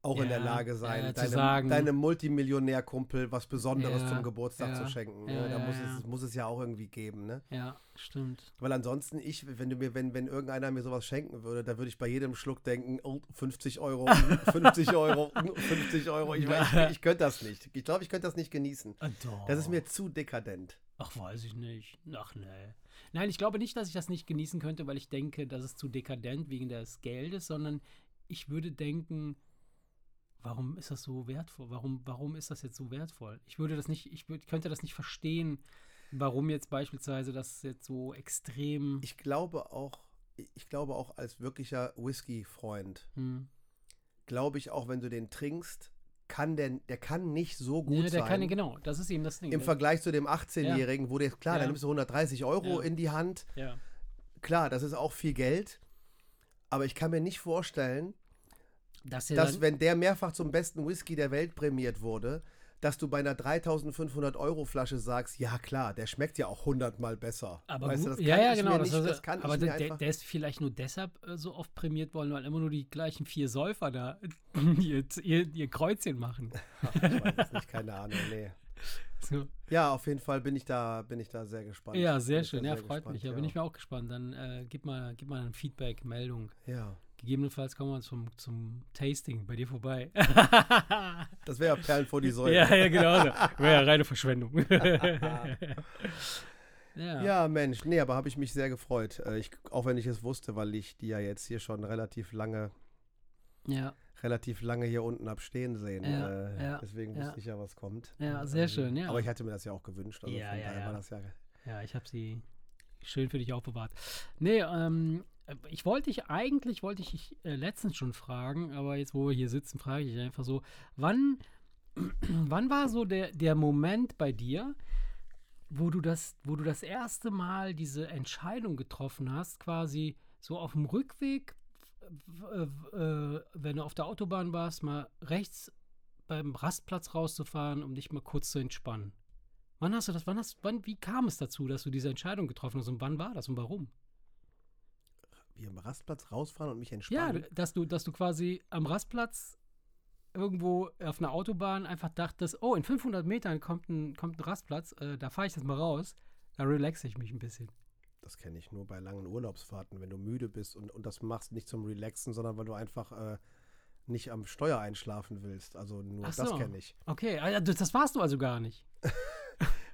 auch ja, in der Lage sein, ja, deinem, deinem Multimillionärkumpel was Besonderes ja, zum Geburtstag zu schenken. Ne? da muss es, muss es ja auch irgendwie geben, ne? Ja, stimmt. Weil ansonsten, ich, wenn du mir, wenn, wenn irgendeiner mir sowas schenken würde, da würde ich bei jedem Schluck denken, oh, 50 Euro, 50 Euro, 50 Euro. Ich, ich, ich könnte das nicht. Ich glaube, ich könnte das nicht genießen. Ah, das ist mir zu dekadent. Ach, weiß ich nicht. Ach, nee. Nein, ich glaube nicht, dass ich das nicht genießen könnte, weil ich denke, das ist zu dekadent wegen des Geldes, sondern ich würde denken, warum ist das so wertvoll? Warum, warum ist das jetzt so wertvoll? Ich würde das nicht, ich würd, könnte das nicht verstehen, warum jetzt beispielsweise das jetzt so extrem. Ich glaube auch, ich glaube auch als wirklicher Whisky-Freund, hm. glaube ich auch, wenn du den trinkst, kann der, der kann nicht so gut ja, der sein. Kann, genau, das ist eben das Ding. Im Vergleich zu dem 18-Jährigen, ja. wo der, klar, ja. da nimmst du 130 Euro ja. in die Hand. Ja. Klar, das ist auch viel Geld. Aber ich kann mir nicht vorstellen, dass, dass wenn der mehrfach zum besten Whisky der Welt prämiert wurde, dass du bei einer 3500 Euro Flasche sagst, ja klar, der schmeckt ja auch hundertmal besser. Aber weißt du, das ja, ja, genau. Nicht, das, das kann aber der, der, ist vielleicht nur deshalb äh, so oft prämiert worden, weil immer nur die gleichen vier Säufer da ihr, ihr, ihr Kreuzchen machen. Ach, ich weiß nicht, keine Ahnung, nee. So. Ja, auf jeden Fall bin ich da, bin ich da sehr gespannt. Ja, sehr schön. Ja, freut gespannt, mich. Ja, bin ich mir auch gespannt. Dann äh, gib mal, gib mal ein Feedback, Meldung. Ja. Gegebenenfalls kommen wir zum, zum Tasting bei dir vorbei. das wäre ja Perlen vor die Säule. Ja, ja, genau. Wäre ja reine Verschwendung. ja. ja. Mensch. Nee, aber habe ich mich sehr gefreut. Äh, ich, auch wenn ich es wusste, weil ich die ja jetzt hier schon relativ lange ja. relativ lange hier unten abstehen sehen. Ja, äh, deswegen wusste ich ja, was kommt. Ja, sehr also, schön, ja. Aber ich hatte mir das ja auch gewünscht. Also ja, ja, ja. ja. ja, ich habe sie schön für dich aufbewahrt. Nee, ähm, ich wollte dich eigentlich, wollte ich dich äh, letztens schon fragen, aber jetzt, wo wir hier sitzen, frage ich einfach so, wann, wann war so der, der Moment bei dir, wo du das, wo du das erste Mal diese Entscheidung getroffen hast, quasi so auf dem Rückweg, äh, äh, wenn du auf der Autobahn warst, mal rechts beim Rastplatz rauszufahren, um dich mal kurz zu entspannen. Wann hast du das, wann hast, wann, wie kam es dazu, dass du diese Entscheidung getroffen hast und wann war das und warum? Wie am Rastplatz rausfahren und mich entspannen. Ja, dass du, dass du quasi am Rastplatz irgendwo auf einer Autobahn einfach dachtest, oh, in 500 Metern kommt ein, kommt ein Rastplatz, äh, da fahre ich jetzt mal raus, da relaxe ich mich ein bisschen. Das kenne ich nur bei langen Urlaubsfahrten, wenn du müde bist und, und das machst nicht zum Relaxen, sondern weil du einfach äh, nicht am Steuer einschlafen willst. Also nur so. das kenne ich. Okay, ah, das warst du also gar nicht.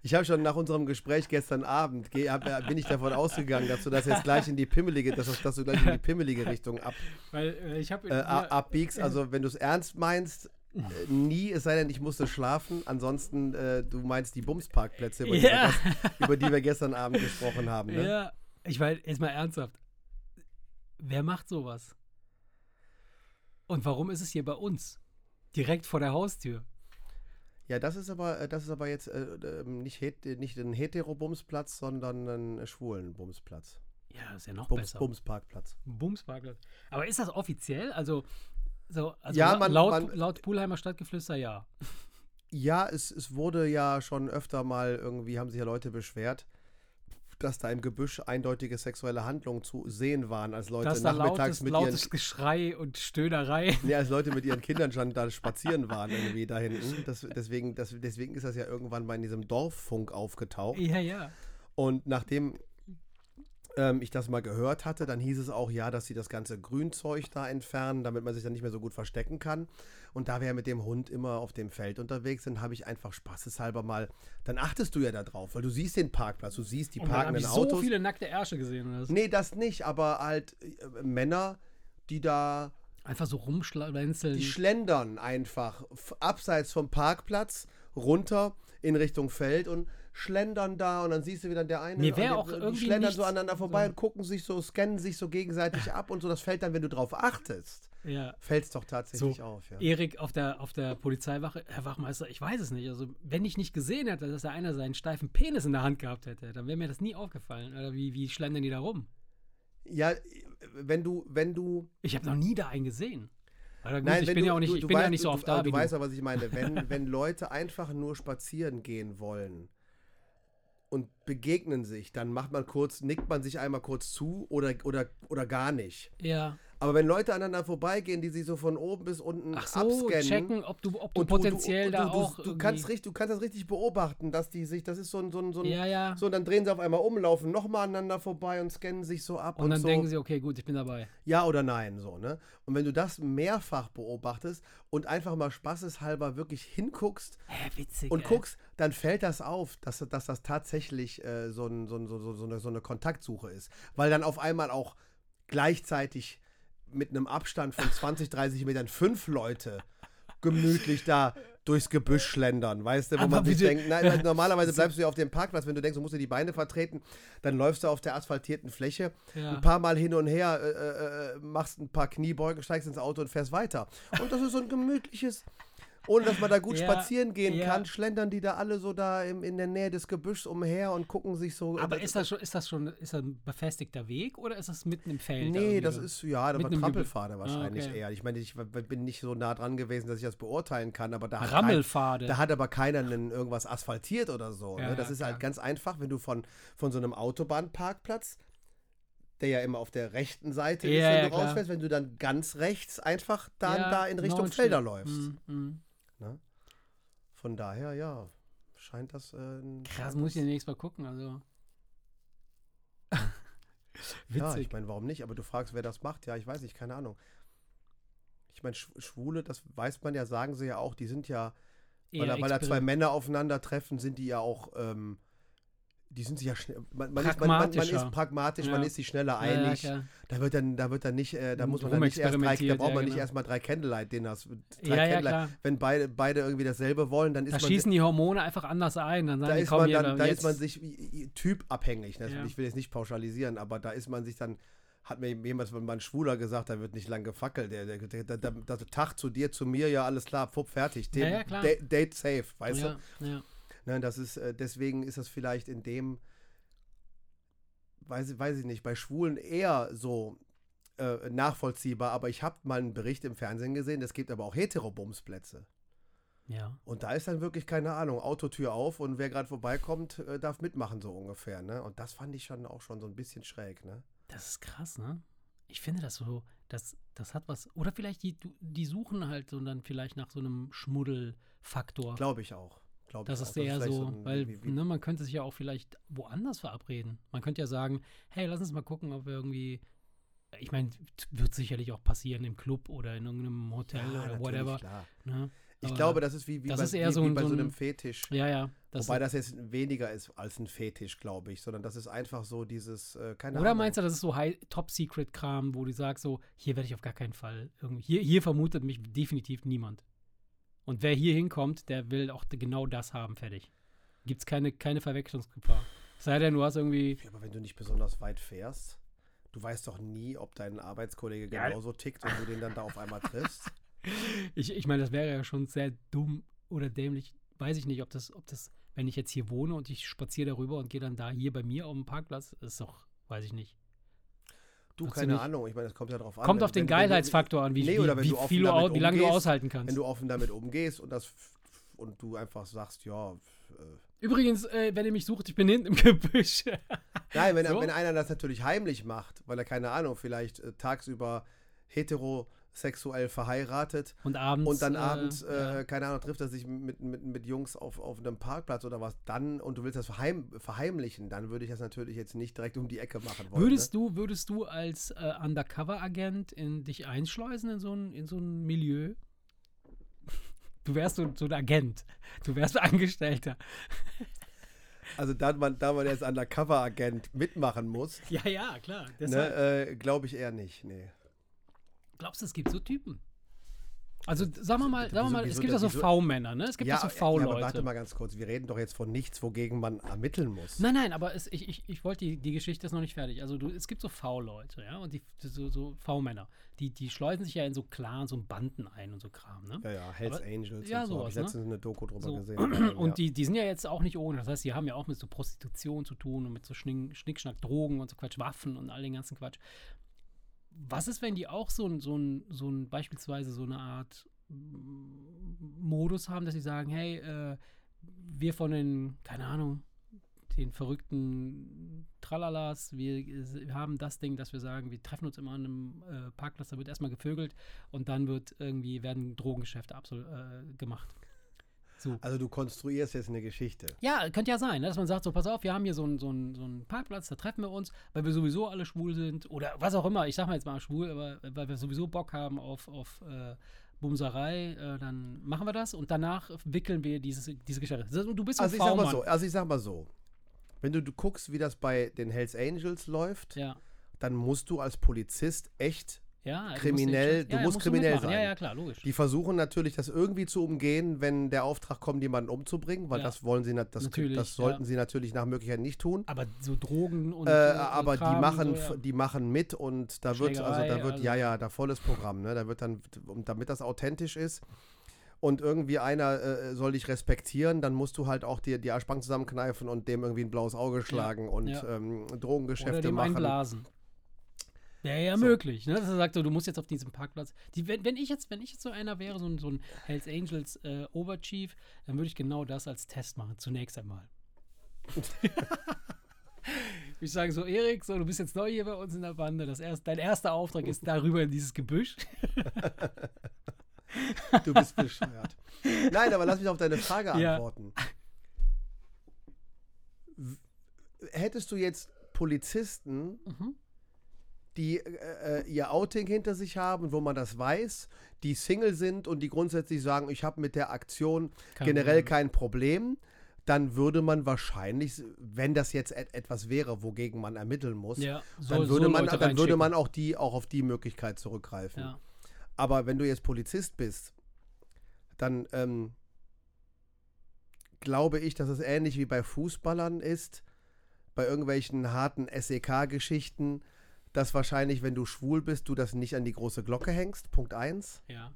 Ich habe schon nach unserem Gespräch gestern Abend, geh, hab, bin ich davon ausgegangen, dass du das jetzt gleich in die pimmelige, dass, dass du gleich in die pimmelige Richtung ab, Weil, äh, ich hab, äh, abbiegst. Also wenn du es ernst meinst, äh, nie, es sei denn, ich musste schlafen. Ansonsten, äh, du meinst die Bumsparkplätze, über, ja. die über, die wir gestern Abend gesprochen haben. Ne? Ja, ich meine, jetzt mal ernsthaft. Wer macht sowas? Und warum ist es hier bei uns? Direkt vor der Haustür. Ja, das ist aber, äh, das ist aber jetzt äh, ähm, nicht, het, nicht ein Hetero-Bumsplatz, sondern ein schwulen Bumsplatz. Ja, ist ja noch Bums, besser. Bumsparkplatz. Bumsparkplatz. Aber ist das offiziell? Also, so, also ja, man, laut, man, laut Pulheimer Stadtgeflüster ja. Ja, es, es wurde ja schon öfter mal irgendwie, haben sich ja Leute beschwert, dass da im Gebüsch eindeutige sexuelle Handlungen zu sehen waren, als Leute dass nachmittags lautes, mit lautes ihren Geschrei und Stöhnerei. Ja, als Leute mit ihren Kindern schon da spazieren waren irgendwie da hinten. Das, deswegen, das, deswegen ist das ja irgendwann mal in diesem Dorffunk aufgetaucht. Ja, ja. Und nachdem ähm, ich das mal gehört hatte, dann hieß es auch ja, dass sie das ganze Grünzeug da entfernen, damit man sich dann nicht mehr so gut verstecken kann. Und da wir ja mit dem Hund immer auf dem Feld unterwegs sind, habe ich einfach spaßeshalber mal, dann achtest du ja da drauf, weil du siehst den Parkplatz, du siehst die Und parkenden ich Autos. so viele nackte Ärsche gesehen. Oder? Nee, das nicht, aber halt äh, Männer, die da Einfach so rumschlenzeln. Die schlendern einfach abseits vom Parkplatz runter in Richtung Feld und schlendern da und dann siehst du wieder der eine. Mir wäre auch irgendwie. Die schlendern so aneinander vorbei so. und gucken sich so, scannen sich so gegenseitig ab und so. Das fällt dann, wenn du drauf achtest. Ja. Fällt es doch tatsächlich so, auf. Ja. Erik auf der, auf der Polizeiwache, Herr Wachmeister, ich weiß es nicht. Also, wenn ich nicht gesehen hätte, dass da einer seinen steifen Penis in der Hand gehabt hätte, dann wäre mir das nie aufgefallen. Oder wie, wie schlendern die da rum? Ja, wenn du, wenn du. Ich habe noch nie da einen gesehen. Gut, Nein, ich bin du, ja auch nicht, du, ich du bin weißt, ja nicht so du, oft aber da Du weißt du. ja, was ich meine. Wenn, wenn Leute einfach nur spazieren gehen wollen und begegnen sich, dann macht man kurz, nickt man sich einmal kurz zu oder, oder, oder gar nicht. Ja. Aber wenn Leute aneinander vorbeigehen, die sich so von oben bis unten Ach so, abscannen checken, ob du, ob du potenziell du, da du, auch. Du, du, kannst richtig, du kannst das richtig beobachten, dass die sich, das ist so ein, so ein, so ein ja, ja. so, und dann drehen sie auf einmal um, laufen nochmal aneinander vorbei und scannen sich so ab und, und dann so. denken sie, okay, gut, ich bin dabei. ja oder nein, so, ne? Und wenn du das mehrfach beobachtest und einfach mal spaßeshalber wirklich hinguckst Hä, witzig. und ey. guckst, dann fällt das auf, dass, dass das tatsächlich äh, so, ein, so, ein, so, so, so, eine, so eine Kontaktsuche ist. Weil dann auf einmal auch gleichzeitig mit einem Abstand von 20, 30 Metern fünf Leute gemütlich da durchs Gebüsch schlendern, weißt du, wo Aber man sich bitte- denkt, nein, normalerweise bleibst du ja auf dem Parkplatz, wenn du denkst, du musst dir die Beine vertreten, dann läufst du auf der asphaltierten Fläche Ja. ein paar Mal hin und her, äh, äh, äh, machst ein paar Kniebeugen, steigst ins Auto und fährst weiter. Und das ist so ein gemütliches, ohne dass man da gut Ja, spazieren gehen ja. kann, schlendern die da alle so da im, in der Nähe des Gebüschs umher und gucken sich so. Aber ist das schon, ist das schon, ist das ein befestigter Weg oder ist das mitten im Feld? Nee, irgendwie das ist, ja, da war Gebü- Trampelpfade wahrscheinlich Ah, okay. eher. Ich meine, ich bin nicht so nah dran gewesen, dass ich das beurteilen kann, aber da hat, kein, da hat aber keiner einen, irgendwas asphaltiert oder so. Ja, ne? Das ist halt ganz einfach, wenn du von, von so einem Autobahnparkplatz, der ja immer auf der rechten Seite ist, Ja, wenn ja, du rausfährst, wenn du dann ganz rechts einfach dann Ja, da in Richtung Felder läufst. Mm, mm. Ne? Von daher, ja, scheint das. Äh, Krass, muss ich demnächst mal gucken. Also. Ja, Witzig. ich meine, warum nicht? Aber du fragst, wer das macht. Ja, ich weiß nicht, keine Ahnung. Ich meine, Sch Schwule, das weiß man ja, sagen sie ja auch, die sind ja, weil, Eher weil da zwei Männer aufeinandertreffen, sind die ja auch, ähm, die sind sich ja schnell, man, man, ist, man, man, ist pragmatisch, Ja. man ist sich schneller Ja, ja, einig. klar. da wird dann, da wird dann nicht, äh, da muss man dann nicht erst drei, da braucht ja, man nicht genau. erstmal drei Candlelight-Dinners. Drei Ja, ja, Candlelight-. Wenn beide, beide irgendwie dasselbe wollen, dann ist Da man schießen die Hormone einfach anders ein. Dann da ist man hier, dann, da jetzt. ist man sich typabhängig. Ne? Ja. Ich will jetzt nicht pauschalisieren, aber da ist man sich dann, hat mir jemand mal ein Schwuler gesagt, da wird nicht lang gefackelt. Der, der, der, der, Tag zu dir, zu mir, ja, alles klar, fupp, fertig. Ja, ja, klar. Date, Date safe, weißt ja, ja. Ne, das ist, äh, deswegen ist das vielleicht in dem, weiß, ich- weiß ich nicht, bei Schwulen eher so äh, nachvollziehbar, aber ich habe mal einen Bericht im Fernsehen gesehen, es gibt aber auch Heterobumsplätze. ja. Und da ist dann wirklich, keine Ahnung, Autotür auf und wer gerade vorbeikommt, äh, darf mitmachen, so ungefähr, ne? Und das fand ich schon auch schon so ein bisschen schräg, ne? Das ist krass, ne? Ich finde das so, das, das hat was. Oder vielleicht die, die suchen halt so dann vielleicht nach so einem Schmuddelfaktor. Glaube ich auch. Glaub Das ich ist auch. eher so, ein- weil wie- wie- ne, man könnte sich ja auch vielleicht woanders verabreden. Man könnte ja sagen, hey, lass uns mal gucken, ob wir irgendwie, ich meine, wird sicherlich auch passieren im Club oder in irgendeinem Hotel Ja, oder whatever. Ne? Ich glaube, das ist wie, wie, das bei, ist eher wie, so ein- bei so so ein- einem Fetisch. Ja, ja. Das Wobei das jetzt weniger ist als ein Fetisch, glaube ich, sondern das ist einfach so dieses, äh, keine oder Ahnung. meinst du, das ist so High- Top-Secret-Kram, wo du sagst, so, hier werde ich auf gar keinen Fall irgendwie, hier, hier vermutet mich definitiv niemand. Und wer hier hinkommt, der will auch genau das haben, fertig. Gibt es keine, keine Verwechslungsgefahr. Sei denn, du hast irgendwie, Ja, aber wenn du nicht besonders weit fährst, du weißt doch nie, ob dein Arbeitskollege Ja. genauso tickt und du den dann da auf einmal triffst. ich, ich meine, das wäre ja schon sehr dumm oder dämlich. Weiß ich nicht, ob das, ob das, wenn ich jetzt hier wohne und ich spaziere darüber und gehe dann da hier bei mir auf dem Parkplatz, ist doch, weiß ich nicht. Du, du keine nicht- Ahnung, ich meine, das kommt ja drauf an. Kommt wenn- auf den Geilheitsfaktor an, wie, Nee, wie, wie viel du, au- wie lange du umgehst, aushalten kannst. Wenn du offen damit umgehst und das und du einfach sagst, ja, äh, Übrigens, äh, wenn ihr mich sucht, ich bin hinten im Gebüsch. Nein, wenn, So? wenn einer das natürlich heimlich macht, weil er, keine Ahnung, vielleicht äh, tagsüber heterosexuell verheiratet Und abends. und dann äh, abends, äh, ja. keine Ahnung, trifft er sich mit, mit, mit Jungs auf, auf einem Parkplatz oder was, dann, und du willst das verheim, verheimlichen, dann würde ich das natürlich jetzt nicht direkt um die Ecke machen wollen. Würdest ne? du, würdest du als äh, Undercover-Agent in dich einschleusen in so ein, in so ein Milieu? Du wärst so, so ein Agent. Du wärst Angestellter. Also da man, da man jetzt Undercover-Agent mitmachen muss, Ja, ja, klar. ne, äh, glaube ich eher nicht, nee. Glaubst du, es gibt so Typen? Also sagen wir mal, sagen wir mal es gibt ja so V-Männer, ne? Es gibt ja, so ja, aber V-Leute. warte mal ganz kurz, wir reden doch jetzt von nichts, wogegen man ermitteln muss. Nein, nein, aber es, ich, ich, ich wollte, die, die Geschichte ist noch nicht fertig. Also du, es gibt so V-Leute, ja, und die, so, so V-Männer, die, die schleusen sich ja in so Clans und Banden ein und so Kram, ne? Ja, ja, Hells Aber- Angels ja, und so. Sowas, ich ne? letztens eine Doku drüber So. gesehen. Und ja. die, die sind ja jetzt auch nicht ohne. Das heißt, die haben ja auch mit so Prostitution zu tun und mit so Schnick, Schnickschnack, Drogen und so Quatsch, Waffen und all den ganzen Quatsch. Was ist, wenn die auch so ein, so ein, so ein beispielsweise so eine Art Modus haben, dass sie sagen, hey, äh, wir von den, keine Ahnung, den verrückten Tralalas, wir, wir, haben das Ding, dass wir sagen, wir treffen uns immer an einem äh, Parkplatz, da wird erstmal gevögelt und dann wird irgendwie, werden Drogengeschäfte äh, gemacht. So. Also du konstruierst jetzt eine Geschichte. Ja, könnte ja sein, ne, dass man sagt, so pass auf, wir haben hier so einen so so einen Parkplatz, da treffen wir uns, weil wir sowieso alle schwul sind oder was auch immer, ich sag mal jetzt mal schwul, aber weil wir sowieso Bock haben auf, auf äh, Bumserei, äh, dann machen wir das und danach wickeln wir dieses, diese Geschichte. Du bist also ich sag mal so, also ich sag mal so, wenn du, du guckst, wie das bei den Hells Angels läuft, ja. dann musst du als Polizist echt ja, kriminell, du musst, ja, musst kriminell du sein. Ja, ja, klar, logisch. Die versuchen natürlich, das irgendwie zu umgehen, wenn der Auftrag kommt, jemanden umzubringen, weil ja. das wollen sie, das, natürlich, das sollten sie natürlich nach Möglichkeit nicht tun. Aber so Drogen und äh, aber die machen, so, die machen mit und da wird, also da wird, also. ja, ja, da volles Programm, ne? Da wird dann, damit das authentisch ist, und irgendwie einer äh, soll dich respektieren, dann musst du halt auch dir die Arschbank zusammenkneifen und dem irgendwie ein blaues Auge schlagen ja, und ja. Ähm, Drogengeschäfte Oder dem machen. Einblasen. Wäre ja so. möglich, ne? Dass er sagt, so, du musst jetzt auf diesem Parkplatz. Die, wenn, wenn, ich jetzt, wenn ich jetzt so einer wäre, so ein, so ein Hells Angels äh, Overchief, dann würde ich genau das als Test machen, zunächst einmal. ich sage so, Erik, so, du bist jetzt neu hier bei uns in der Bande. Das erst, dein erster Auftrag ist darüber in dieses Gebüsch. du bist bescheuert. Nein, aber lass mich auf deine Frage antworten. Ja. Hättest du jetzt Polizisten, mhm die äh, äh, ihr Outing hinter sich haben, wo man das weiß, die Single sind und die grundsätzlich sagen, ich habe mit der Aktion kein generell Problem. kein Problem, dann würde man wahrscheinlich, wenn das jetzt et etwas wäre, wogegen man ermitteln muss, ja, so, dann würde so man, dann würde man auch die auch auf die Möglichkeit zurückgreifen. Ja. Aber wenn du jetzt Polizist bist, dann ähm, glaube ich, dass es ähnlich wie bei Fußballern ist, bei irgendwelchen harten SEK-Geschichten dass wahrscheinlich, wenn du schwul bist, du das nicht an die große Glocke hängst. Punkt 1. Ja.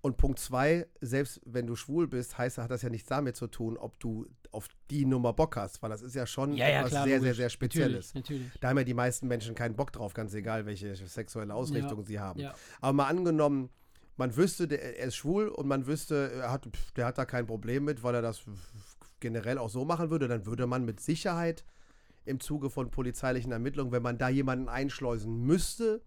Und Punkt 2, selbst wenn du schwul bist, heißt, hat das ja nichts damit zu tun, ob du auf die Nummer Bock hast, weil das ist ja schon ja, ja, etwas klar, sehr, logisch. sehr, sehr Spezielles. Natürlich, natürlich. Da haben ja die meisten Menschen keinen Bock drauf, ganz egal, welche sexuelle Ausrichtung ja, sie haben. Aber mal angenommen, man wüsste, er ist schwul und man wüsste, er hat, der hat da kein Problem mit, weil er das generell auch so machen würde, dann würde man mit Sicherheit im Zuge von polizeilichen Ermittlungen, wenn man da jemanden einschleusen müsste,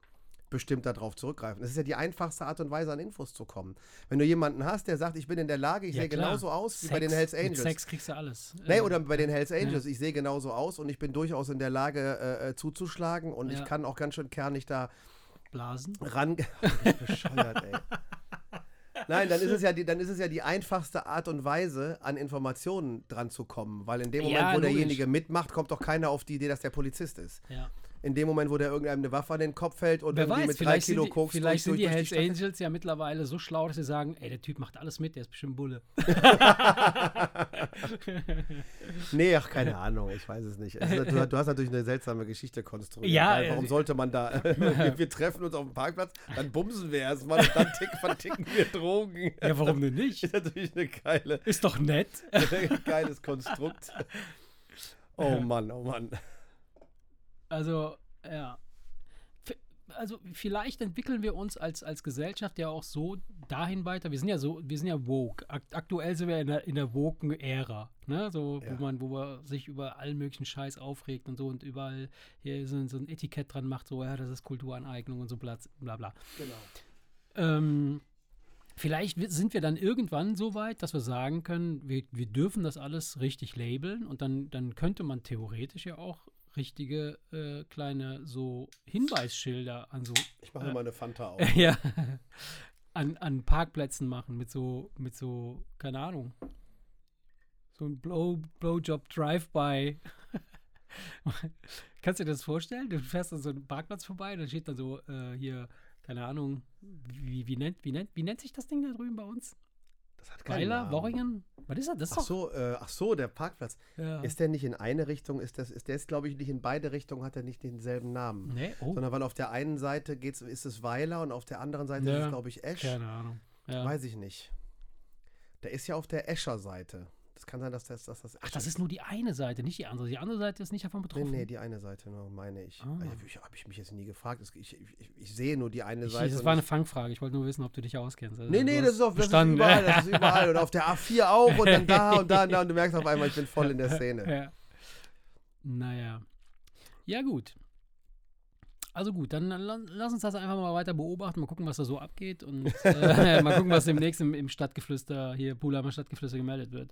bestimmt darauf zurückgreifen. Das ist ja die einfachste Art und Weise, an Infos zu kommen. Wenn du jemanden hast, der sagt, ich bin in der Lage, ich ja, sehe klar. genauso aus Sex, wie bei den Hells Angels. Mit Sex kriegst du alles. Nee, oder bei den Hells Angels, ja. ich sehe genauso aus und ich bin durchaus in der Lage, äh, äh zuzuschlagen und ja. ich kann auch ganz schön kernig da blasen. Ran. Bescheuert, ey. Nein, dann ist, es ja die, dann ist es ja die einfachste Art und Weise, an Informationen dran zu kommen. Weil in dem Moment, ja, wo derjenige mitmacht, kommt doch keiner auf die Idee, dass der Polizist ist. Ja in dem Moment, wo der irgendeinem eine Waffe an den Kopf hält und Wer irgendwie weiß, mit drei Kilo die, Koks Vielleicht durch, sind die Hells Angels ja mittlerweile so schlau, dass sie sagen, ey, der Typ macht alles mit, der ist bestimmt Bulle. nee, ach, keine Ahnung, ich weiß es nicht. Also, du, du, hast natürlich eine seltsame Geschichte konstruiert. Ja, warum äh, sollte man da, wir, wir, treffen uns auf dem Parkplatz, dann bumsen wir erstmal und dann tick, verticken wir Drogen. Ja, warum denn nicht? Ist natürlich eine geile. Ist doch nett. geiles Konstrukt. Oh Mann, oh Mann. Also, ja. Also vielleicht entwickeln wir uns als, als Gesellschaft ja auch so dahin weiter. Wir sind ja so, wir sind ja woke. Aktuell sind wir in der, in der woken Ära, ne? So, ja. wo man, wo man sich über allen möglichen Scheiß aufregt und so und überall hier so, so ein Etikett dran macht, so, ja, das ist Kulturaneignung und so bla bla. Genau. Ähm, vielleicht sind wir dann irgendwann so weit, dass wir sagen können, wir, wir dürfen das alles richtig labeln und dann, dann könnte man theoretisch ja auch richtige äh, kleine so Hinweisschilder an so. Ich mache äh, mal eine Fanta auf. ja. An, an Parkplätzen machen mit so, mit so, keine Ahnung. So ein Blow, Blowjob Drive-by. Kannst du dir das vorstellen? Du fährst an so einem Parkplatz vorbei, da steht dann so äh, hier, keine Ahnung, wie, wie, nennt, wie, nennt, wie nennt sich das Ding da drüben bei uns? Das hat Weiler, Worringen? Was ist das? das ist ach, so, äh, ach so, der Parkplatz. Ja. Ist der nicht in eine Richtung? Ist, das, ist der ist, glaube ich, nicht in beide Richtungen, hat er nicht denselben Namen. Nee, oh. Sondern weil auf der einen Seite geht's, ist es Weiler und auf der anderen Seite ja. ist es, glaube ich, Esch. Keine Ahnung. Ja. Weiß ich nicht. Der ist ja auf der Escher Seite. Das kann sein, dass das, dass das Ach, das ist nur die eine Seite, nicht die andere. Die andere Seite ist nicht davon Nee, betroffen. nee, die eine Seite nur, meine ich. Ah. Ich, ich habe ich mich jetzt nie gefragt. Es- Ich, ich, ich sehe nur die eine Seite. das war eine Fangfrage. Ich wollte nur wissen, ob du dich auskennst. Also, Nee, nee, das ist, auf, das ist überall, das ist überall. Und auf der A4 auch und dann da und da und da. Und du merkst auf einmal, ich bin voll in der Szene. Ja. Naja. Ja, gut. Also gut, dann la- lass uns das einfach mal weiter beobachten, mal gucken, was da so abgeht und äh, mal gucken, was demnächst im, im Stadtgeflüster, hier Pulheimer Stadtgeflüster gemeldet wird.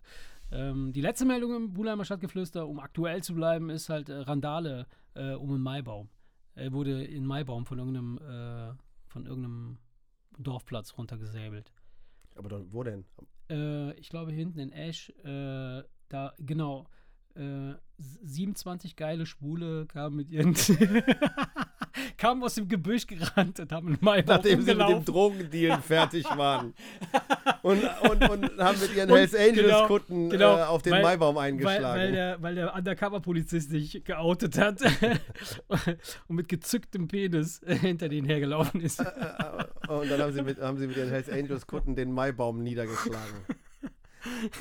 Ähm, die letzte Meldung im Pulheimer Stadtgeflüster, um aktuell zu bleiben, ist halt äh, Randale äh, um einen Maibaum. Er wurde in Maibaum von irgendeinem, äh, von irgendeinem Dorfplatz runtergesäbelt. Aber dann, wo denn? Äh, ich glaube hinten in Esch, äh, da, genau, äh, 27 geile Schwule kamen mit ihren, kamen aus dem Gebüsch gerannt und haben einen Maibaum Nachdem sie mit dem. Drogendeal fertig waren. Und, und, und haben mit ihren Und Hells Angels genau, Kutten genau, äh, auf den weil- Maibaum Weil, eingeschlagen. weil der, weil der Undercover-Polizist sich geoutet hat und mit gezücktem Penis äh, hinter denen hergelaufen ist. Äh, äh, und dann haben sie, mit, haben sie mit ihren Hells Angels Kutten den Maibaum niedergeschlagen.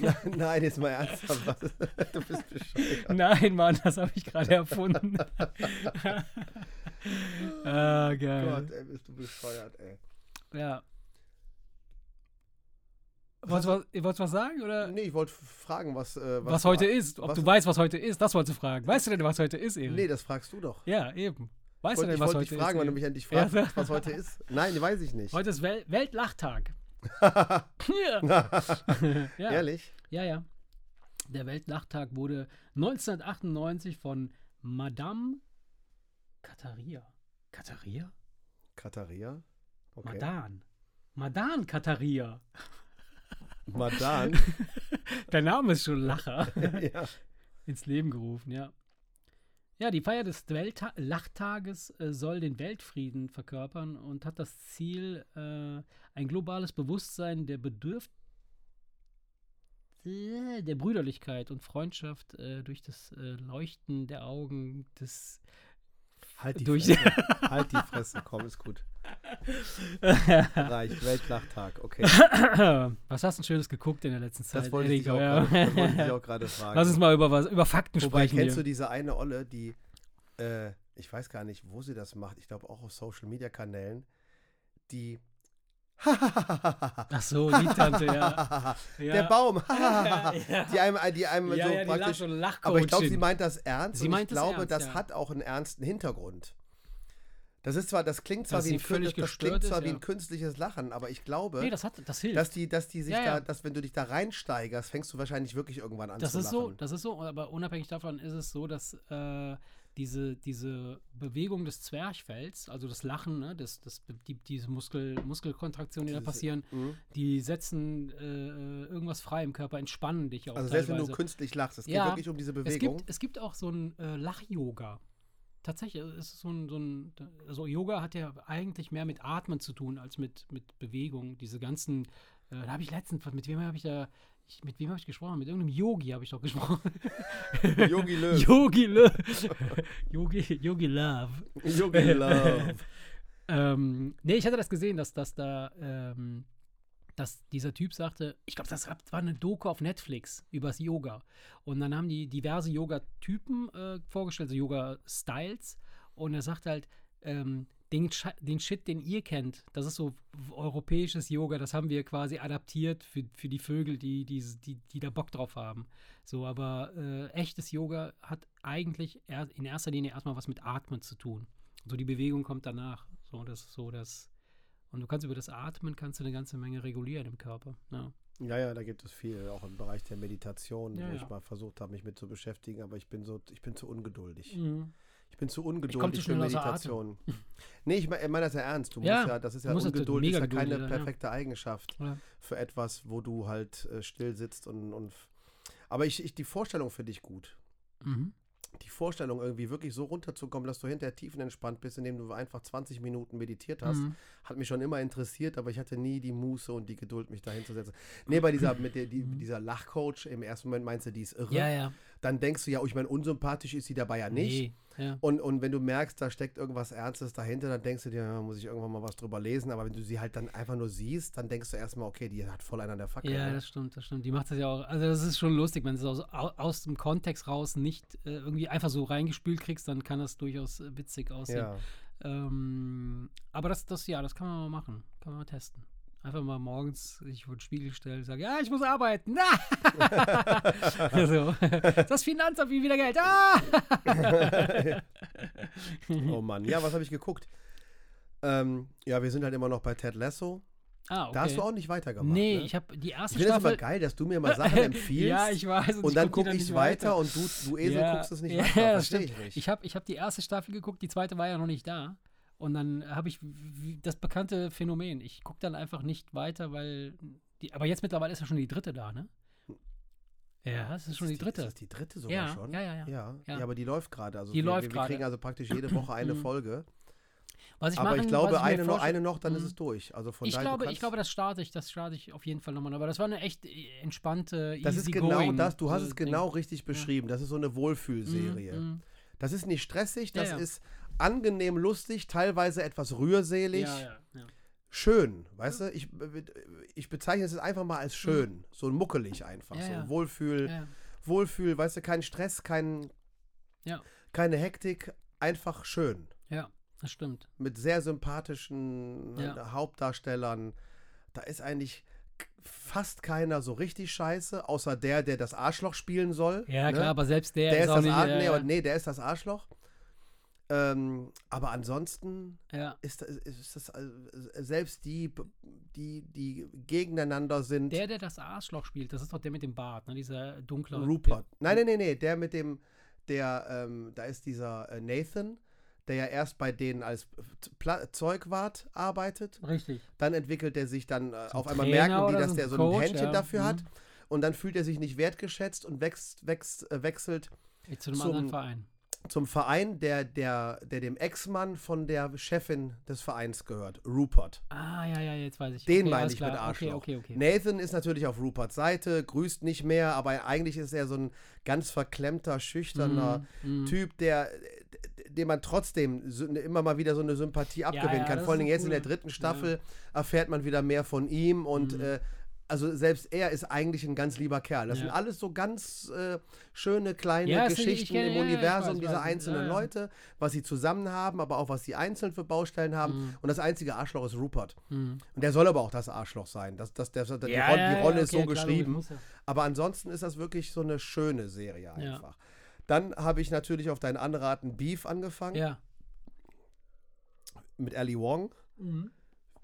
Nein, nein, jetzt mal ernsthaft. Du bist bescheuert. Nein, Mann, das habe ich gerade erfunden. ah, geil. Gott, ey, bist du bescheuert, ey. Ja. Wolltest du was, wolltest was sagen? Oder Nee, ich wollte fragen, was, äh, was, heute ist? Ob was- du weißt, was heute ist, das wolltest du fragen. Weißt du denn, was heute ist, Erik? Nee, das fragst du doch. Ja, eben. Ich Weißt du wollte denn, ich was wollte heute dich fragen, ist? wenn du mich endlich Ja. fragst, was heute ist. Nein, weiß ich nicht. Heute ist Wel Weltlachtag. ja. ja. Ehrlich? ja, ja. Der Weltlachtag wurde 1998 von Madame Katharia. Katharia? Katharia? Okay. Madan. Madan Katharia. Madan. Der Name ist schon Lacher. ja. ins Leben gerufen, ja. Ja, die Feier des Weltta Lachtages äh, soll den Weltfrieden verkörpern und hat das Ziel, äh, ein globales Bewusstsein der Bedürf der Brüderlichkeit und Freundschaft äh, durch das äh, Leuchten der Augen des Halt die Durch- Fresse. halt die Fresse, komm, ist gut. Reicht, Weltlachtag, okay. Was hast du schönes geguckt in der letzten Zeit? Das wollte ich dich auch Ja. wollte ich dich auch gerade fragen. Lass uns mal über was über Fakten Wobei, sprechen. kennst du hier. diese eine Olle, die, äh, ich weiß gar nicht, wo sie das macht, ich glaube auch auf Social-Media-Kanälen, die Ach so, die Tante, ja. ja. Der Baum. Die einem, die einem ja, so ja, praktisch. Lach-. Aber ich glaube, sie meint das ernst. Sie meint ich es glaube, ernst, das hat auch einen ernsten Hintergrund. Das ist zwar, das klingt zwar Dass wie ein, völlig das klingt zwar ist, wie ein künstliches Lachen, aber ich glaube, Nee, das hat, das hilft. dass die, dass die sich da, dass wenn du dich da reinsteigerst, fängst du wahrscheinlich wirklich irgendwann an das zu ist so, lachen. das ist so, aber unabhängig davon ist es so, dass äh, diese, diese Bewegung des Zwerchfells, also das Lachen, ne, das, das, die, diese Muskel, Muskelkontraktionen, die da passieren, Mhm. die setzen äh, irgendwas frei im Körper, entspannen dich auch Also selbst wenn teilweise. du künstlich lachst, es geht Ja, wirklich um diese es Bewegung. gibt, es gibt auch so ein äh, Lach-Yoga. Tatsächlich, es ist so ein, so ein, also Yoga hat ja eigentlich mehr mit Atmen zu tun als mit, mit Bewegung. Diese ganzen, äh, da habe ich letztens, mit wem habe ich da, ich, mit wem habe ich gesprochen? Mit irgendeinem Yogi habe ich doch gesprochen. Yogi Löw. Yogi Love. Yogi, Yogi Love. Yogi Love. Ähm, nee, ich hatte das gesehen, dass, dass da, ähm, dass dieser Typ sagte, ich glaube, das war eine Doku auf Netflix übers Yoga. Und dann haben die diverse Yoga-Typen äh, vorgestellt, so Yoga-Styles. Und er sagt halt, ähm, den, den Shit, den ihr kennt, das ist so europäisches Yoga, das haben wir quasi adaptiert für, für die Vögel, die, die, die, die da Bock drauf haben. So, aber äh, echtes Yoga hat eigentlich er, in erster Linie erstmal was mit Atmen zu tun. So die Bewegung kommt danach. So, das ist so das. Und du kannst über das Atmen kannst du eine ganze Menge regulieren im Körper. Ja. Ja, ja, da gibt es viel, auch im Bereich der Meditation, Ja, wo ja. ich mal versucht habe, mich mit zu beschäftigen, aber ich bin so, ich bin zu ungeduldig. Mhm. Ich bin zu ungeduldig für. Meditation. nee, ich meine mein das ja ernst. Du Ja, musst ja, das ist ja Ungeduld, ist ja keine geduldig sein, ja. perfekte Eigenschaft Ja. für etwas, wo du halt äh, still sitzt und, und aber ich, ich die Vorstellung finde ich gut. Mhm. Die Vorstellung, irgendwie wirklich so runterzukommen, dass du hinterher tiefenentspannt bist, indem du einfach 20 Minuten meditiert hast, Mhm. hat mich schon immer interessiert, aber ich hatte nie die Muße und die Geduld, mich da hinzusetzen. Nee, bei dieser, mit der, die, dieser Lachcoach, im ersten Moment meinst du, die ist irre. Ja, ja. Dann denkst du ja, oh, ich meine, unsympathisch ist sie dabei ja nicht. Nee. Ja. Und, und wenn du merkst, da steckt irgendwas Ernstes dahinter, dann denkst du dir, ja, muss ich irgendwann mal was drüber lesen. Aber wenn du sie halt dann einfach nur siehst, dann denkst du erstmal, okay, die hat voll einen an der Fackel. Ja, ne? das stimmt, das stimmt. Die macht das ja auch. Also, das ist schon lustig, wenn du es aus, au- aus dem Kontext raus nicht äh, irgendwie einfach so reingespült kriegst, dann kann das durchaus äh, witzig aussehen. ja. Ähm, aber das, das, ja, das kann man mal machen. Kann man mal testen. Einfach mal morgens sich vor den Spiegel stellen und sagen, ja, ich muss arbeiten. So. Das Finanzamt will wieder Geld. Ah! Oh Mann. Ja, was habe ich geguckt? Ähm, ja, wir sind halt immer noch bei Ted Lasso. ah, okay. Da hast du auch nicht weitergemacht. Nee, ne? ich habe die erste Ich finde es Staffel. geil, dass du mir mal Sachen empfiehlst. ja, ich weiß. und ich dann gucke ich nicht weiter und du, du Esel Ja, guckst es nicht ja, weiter. das Verstehe stimmt. ich nicht. Ich habe ich hab die erste Staffel geguckt, die zweite war ja noch nicht da. Und dann habe ich das bekannte Phänomen. Ich gucke dann einfach nicht weiter, weil. Die, aber jetzt mittlerweile ist ja schon die dritte da, ne? Ja, es ist schon die Ist dritte. Ist das die dritte sogar Ja, schon? ja, ja, ja. Ja, Ja. ja, aber die läuft gerade. Also Die wir, läuft wir, wir gerade. kriegen also praktisch jede Woche eine Mhm. Folge. Was ich aber machen, ich glaube, ich eine, noch, eine noch, dann ist Mhm. es durch. Also von Ich daher, glaube, ich glaube, das starte ich, das starte ich auf jeden Fall nochmal. Aber das war eine echt äh, entspannte, das ist genau das, du hast äh, es Ding. genau richtig beschrieben. Das ist so eine Wohlfühlserie. Mhm, mhm. Das ist nicht stressig, das ist angenehm lustig, teilweise etwas rührselig. Ja, ja, ja. schön, weißt du? Ich, ich bezeichne es jetzt einfach mal als schön, so muckelig einfach, Mhm. So ja. Wohlfühl. Wohlfühl, weißt du, kein Stress, kein, Ja. keine Hektik, einfach schön. Ja, das stimmt. Mit sehr sympathischen äh, Hauptdarstellern. Da ist eigentlich fast keiner so richtig scheiße, außer der, der das Arschloch spielen soll. Ja, ne? klar, aber selbst der, Der ist auch das Arschloch. äh, Nee, nee, der ist das Arschloch. Ähm, aber ansonsten ja. ist, das- ist das also, selbst die, die, die gegeneinander sind. Der, der das Arschloch spielt, das ist doch der mit dem Bart, ne? Dieser dunkle. Rupert. Nein, nein, nein, nein, der mit dem, der, ähm, da ist dieser äh, Nathan, der ja erst bei denen als Pla Zeugwart arbeitet. Richtig. Dann entwickelt er sich dann, äh, auf einmal Trainer merken die, dass so der so ein Coach, Händchen ja. dafür hat. Mhm. Und dann fühlt er sich nicht wertgeschätzt und wächst, wächst, äh, wechselt Zu einem Zum- anderen Verein. Zum Verein, der, der, der dem Ex-Mann von der Chefin des Vereins gehört, Rupert. Ah, ja, ja, jetzt weiß ich. Den okay, meine ich mit klar. Arschloch. Okay, okay, okay. Nathan ist natürlich auf Ruperts Seite, grüßt nicht mehr, aber eigentlich ist er so ein ganz verklemmter, schüchterner Mm, mm. Typ, der dem man trotzdem ne, immer mal wieder so eine Sympathie abgewinnen ja, kann. das Vor allem jetzt in der cool. dritten Staffel erfährt man wieder mehr von ihm und Mhm. äh, also selbst er ist eigentlich ein ganz lieber Kerl. Das Ja. sind alles so ganz äh, schöne kleine Ja, Geschichten kenn- im ja, Universum weiß, dieser einzelnen. Leute, was sie zusammen haben, aber auch was sie einzeln für Baustellen haben. Mhm. Und das einzige Arschloch ist Rupert. Mm. Und der soll aber auch das Arschloch sein. Das, das, das, die, Rolle, die Rolle ist okay, so klar, geschrieben. Aber ansonsten ist das wirklich so eine schöne Serie einfach. Dann habe ich natürlich auf deinen Anraten Beef angefangen Ja. mit Ali Wong. Mhm.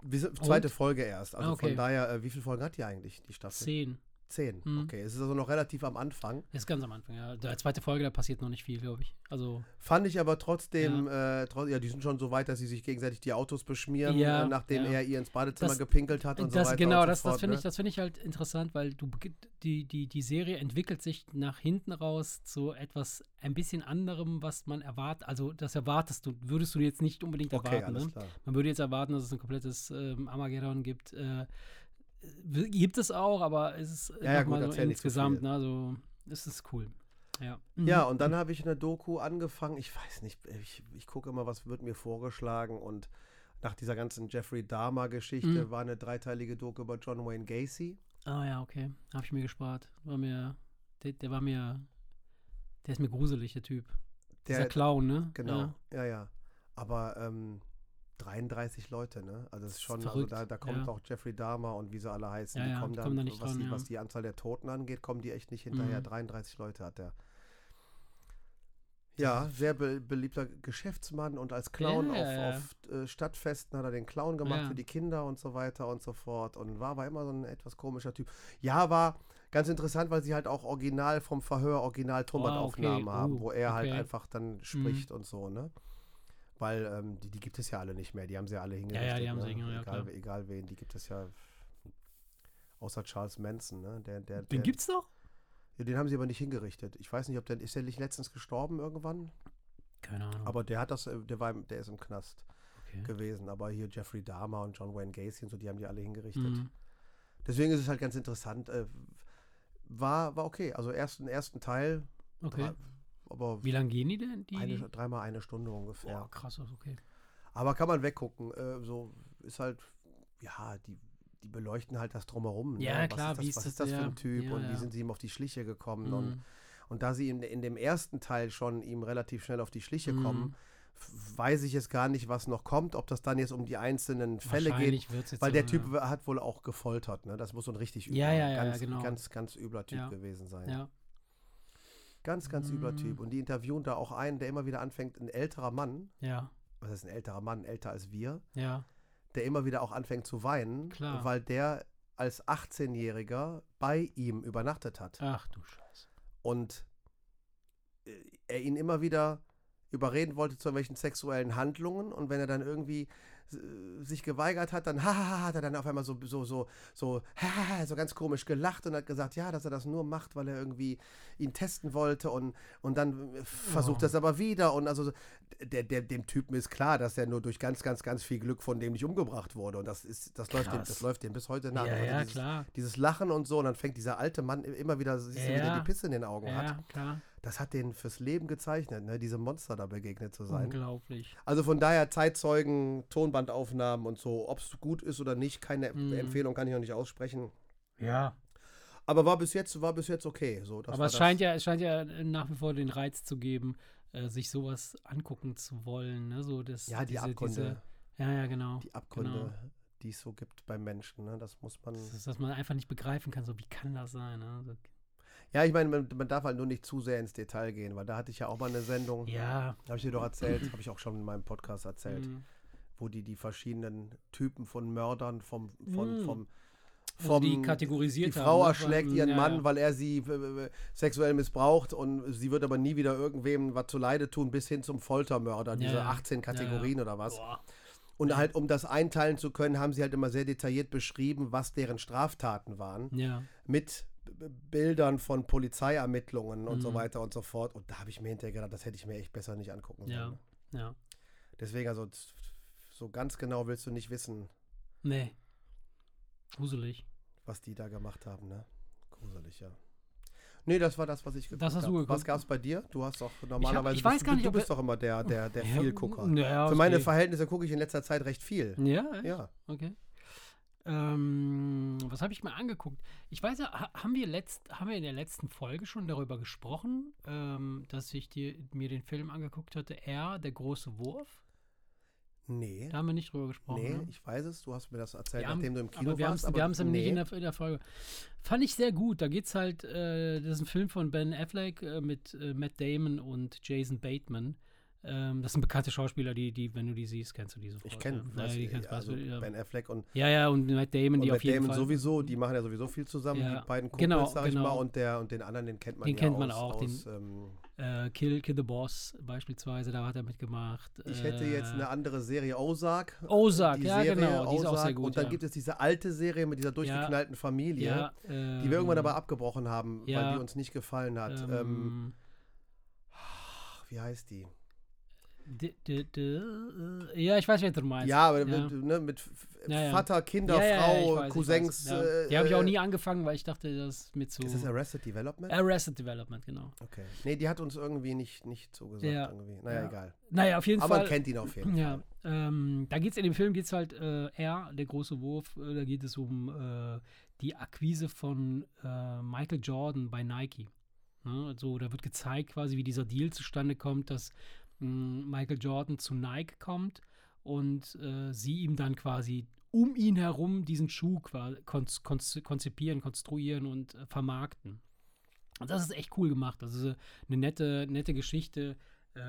Wie, zweite Folge erst. Also Ah, okay. von daher, äh, wie viele Folgen hat die eigentlich, die Staffel? Zehn. Zehn. Mhm. Okay, es ist also noch relativ am Anfang. Ist ganz am Anfang, ja. Der zweite Folge, da passiert noch nicht viel, glaube ich. Also, Fand ich aber trotzdem, ja. Äh, tro ja, die sind schon so weit, dass sie sich gegenseitig die Autos beschmieren, Ja, äh, nachdem ja. er ihr ins Badezimmer Das- gepinkelt hat und das, so weiter. genau, und so das, das finde ne? ich, das finde ich halt interessant, weil du die, die, die Serie entwickelt sich nach hinten raus zu etwas ein bisschen anderem, was man erwartet. Also das erwartest du, würdest du jetzt nicht unbedingt Okay, erwarten. Ne? Man würde jetzt erwarten, dass es ein komplettes ähm, Armageddon gibt. Äh, gibt es auch, aber es ist Ja, ja, gut, so insgesamt, ne, also es ist cool. Ja, Mhm. Ja, und dann habe ich eine Doku angefangen. Ich weiß nicht, ich, ich gucke immer, was wird mir vorgeschlagen. Und nach dieser ganzen Jeffrey Dahmer-Geschichte Mhm. war eine dreiteilige Doku über John Wayne Gacy. Ah ja, okay. Habe ich mir gespart. War mir, der, der war mir, der ist mir gruselig, der Typ. Der, Dieser Clown, ne? Genau, Ja. ja, ja. Aber ähm, 33 Leute, ne? Also es ist schon, also verrückt, da, da kommt ja. auch Jeffrey Dahmer und wie sie alle heißen, Ja, die kommen die dann, kommen da nicht was, dran, die, was die Anzahl der Toten angeht, kommen die echt nicht hinterher. Mhm. 33 Leute hat der. Ja, sehr be beliebter Geschäftsmann und als Clown Ja, auf, auf äh, Stadtfesten hat er den Clown gemacht Ja. für die Kinder und so weiter und so fort und war aber immer so ein etwas komischer Typ. Ja, war ganz interessant, weil sie halt auch original vom Verhör original Tonbandaufnahmen Wow, okay. haben, Uh, wo er halt okay. Mhm. einfach dann spricht und so, ne? Weil ähm, die, die gibt es ja alle nicht mehr, die haben sie ja alle ja, hingerichtet. die haben ne? sie hingerichtet, ja, egal, klar. egal wen, die gibt es ja außer Charles Manson, ne? Der, der, Den der, gibt's doch? ja, den haben sie aber nicht hingerichtet. Ich weiß nicht, ob der ist der nicht letztens gestorben irgendwann, Keine Ahnung. aber der hat das, äh, der war, der ist im Knast okay. gewesen. Aber hier Jeffrey Dahmer und John Wayne Gacy und so, die haben die alle hingerichtet. Mhm. Deswegen ist es halt ganz interessant. Äh, war, war okay. Also ersten, ersten Teil Okay. Aber Wie lange gehen die denn? Die, eine, dreimal eine Stunde ungefähr. Boah, krass, okay. Aber kann man weggucken. Äh, so ist halt, ja, die, die beleuchten halt das drumherum. Ja, ne? klar, was wie ist das, was ist das das, für ein Typ ja, und wie ja. sind sie ihm auf die Schliche gekommen? Mhm. Und, und da sie in, in dem ersten Teil schon ihm relativ schnell auf die Schliche Mhm. kommen, weiß ich jetzt gar nicht, was noch kommt, ob das dann jetzt um die einzelnen Fälle geht. Weil so, der Typ ja. hat wohl auch gefoltert, ne? Das muss so ein richtig Ja, ja, ja, ganz, genau. ganz, ganz übler Typ gewesen sein. Ja. Ganz, ganz übler Mm. Typ. Und die interviewen da auch einen, der immer wieder anfängt, ein älterer Mann, Ja, was ist ein älterer Mann, älter als wir, ja, der immer wieder auch anfängt zu weinen, Klar. weil der als 18-Jähriger bei ihm übernachtet hat. ach du Scheiße. Und äh, er ihn immer wieder überreden wollte zu irgendwelchen sexuellen Handlungen und wenn er dann irgendwie sich geweigert hat, dann hahaha, hat er dann auf einmal so so so so hahaha, so ganz komisch gelacht und hat gesagt, ja, dass er das nur macht, weil er irgendwie ihn testen wollte und und dann äh, versucht Oh. das aber wieder und also der, der, dem Typen ist klar, dass er nur durch ganz ganz ganz viel Glück von dem nicht umgebracht wurde und das ist das läuft dem, das läuft dem bis heute nach. Ja, Also ja, dieses, klar. dieses Lachen und so und dann fängt dieser alte Mann immer wieder siehst du, Ja. die Pisse in den Augen hat. Ja, klar. Das hat den fürs Leben gezeichnet, ne? diesem Monster da begegnet zu sein. Unglaublich. Also von daher Zeitzeugen, Tonbandaufnahmen und so, ob es gut ist oder nicht, keine Mhm. Empfehlung kann ich noch nicht aussprechen. Ja. Aber war bis jetzt, war bis jetzt okay. So, das Aber es scheint ja, es scheint ja nach wie vor den Reiz zu geben, äh, sich sowas angucken zu wollen. Ne? So das, Ja, die diese, Abgründe, Diese, ja, ja, genau. die Abgründe, genau. die es so gibt beim Menschen, ne? das muss man. Das ist, dass man einfach nicht begreifen kann, so wie kann das sein? Ne? So, Ja, ich meine, man, man darf halt nur nicht zu sehr ins Detail gehen, weil da hatte ich ja auch mal eine Sendung, ja. habe ich dir doch erzählt, habe ich auch schon in meinem Podcast erzählt, mhm. wo die die verschiedenen Typen von Mördern vom, von, Mhm. vom, Also vom die kategorisiert die haben, Frau ne? erschlägt ihren ja, Mann, ja. weil er sie äh, äh, sexuell missbraucht und sie wird aber nie wieder irgendwem was zu Leide tun, bis hin zum Foltermörder, diese ja. 18 Kategorien oder was. Boah. Und Ja. halt, um das einteilen zu können, haben sie halt immer sehr detailliert beschrieben, was deren Straftaten waren, Ja. mit Bildern von Polizeiermittlungen und so Mhm. weiter und so fort. Und da habe ich mir hinterher gedacht, das hätte ich mir echt besser nicht angucken Ja. sollen. Ja. Deswegen, also so ganz genau willst du nicht wissen, Nee. Gruselig. was die da gemacht haben, ne? Gruselig, ja. Nee, das war das, was ich geguckt Das hast du hab. geguckt. Was gab's bei dir? Du hast doch normalerweise. ich weiß bist, gar nicht, du ob bist doch immer der, der, der Ja, Vielgucker. Ja, Für meine okay. Verhältnisse gucke ich in letzter Zeit recht viel. Ja, echt? Ja. Okay. Ähm, was habe ich mir angeguckt? Ich weiß ja, ha- haben wir, letzt, haben wir in der letzten Folge schon darüber gesprochen, ähm, dass ich dir, mir den Film angeguckt hatte, Er, der große Wurf? Nee. Da haben wir nicht drüber gesprochen. Nee, ne? ich weiß es. Du hast mir das erzählt, haben- nachdem du im Kino aber wir haben warst. es wir haben's nämlich nee. nicht in der, in der Folge. Fand ich sehr gut. Da geht es halt, äh, das ist ein Film von Ben Affleck äh, mit äh, Matt Damon und Jason Bateman. Ähm, das sind bekannte Schauspieler, die, die, wenn du die siehst, kennst du die sofort. Ich kenne ja. Naja, die also ja. Ben Affleck und, ja, ja, und Matt Damon, und die Matt auf jeden Damon Fall. sowieso. Die machen ja sowieso viel zusammen. Ja, Die beiden Kumpels, genau, sag ich genau. mal. Und, der, und den anderen, den kennt man Den ja kennt man aus, auch, den- aus, ähm, Äh, Kill, Kill the Boss beispielsweise, da hat er mitgemacht. Ich hätte jetzt Äh, eine andere Serie, Ozark. Ozark, ja, Serie genau, die ist auch Ozark. sehr gut, Und dann ja. gibt es diese alte Serie mit dieser durchgeknallten Familie, ja, die wir irgendwann ähm, aber abgebrochen haben, weil ja, die uns nicht gefallen hat. Ähm, ähm, wie heißt die? Äh, ja, ich weiß, was du meinst. Ja, aber ja. Mit, ne, mit Ja, ja. Vater, Kinder, Frau, weiß, Cousins. äh, Die habe ich auch äh, nie angefangen, weil ich dachte, das ist mit so. Ist das Arrested Development? Arrested Development, genau. okay. Nee, die hat uns irgendwie nicht, nicht zugesagt. Ja. Irgendwie. Naja, Ja. egal. Naja, auf jeden Aber Fall. man kennt ihn auf jeden Ja, Fall. ähm, da geht es in dem Film geht es halt äh, er, der große Wurf, äh, da geht es um äh, die Akquise von äh, Michael Jordan bei Nike. Ne? Also da wird gezeigt quasi, wie dieser Deal zustande kommt, dass Michael Jordan zu Nike kommt und äh, sie ihm dann quasi um ihn herum diesen Schuh konzipieren, konstruieren und äh, vermarkten. Und das ist echt cool gemacht. Das ist äh, eine nette, nette Geschichte, äh,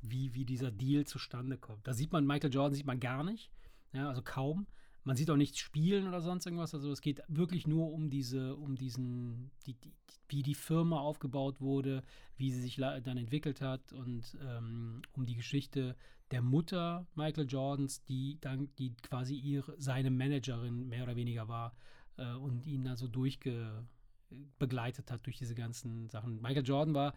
wie, wie dieser Deal zustande kommt. Da sieht man Michael Jordan sieht man gar nicht, ja, also kaum. Man sieht auch nicht spielen oder sonst irgendwas. Also es geht wirklich nur um diese, um diesen, die, die, wie die Firma aufgebaut wurde, wie sie sich dann entwickelt hat und ähm, um die Geschichte der Mutter Michael Jordans, die dann, die quasi ihre, seine Managerin mehr oder weniger war äh, und ihn also durchge begleitet hat durch diese ganzen Sachen. Michael Jordan war,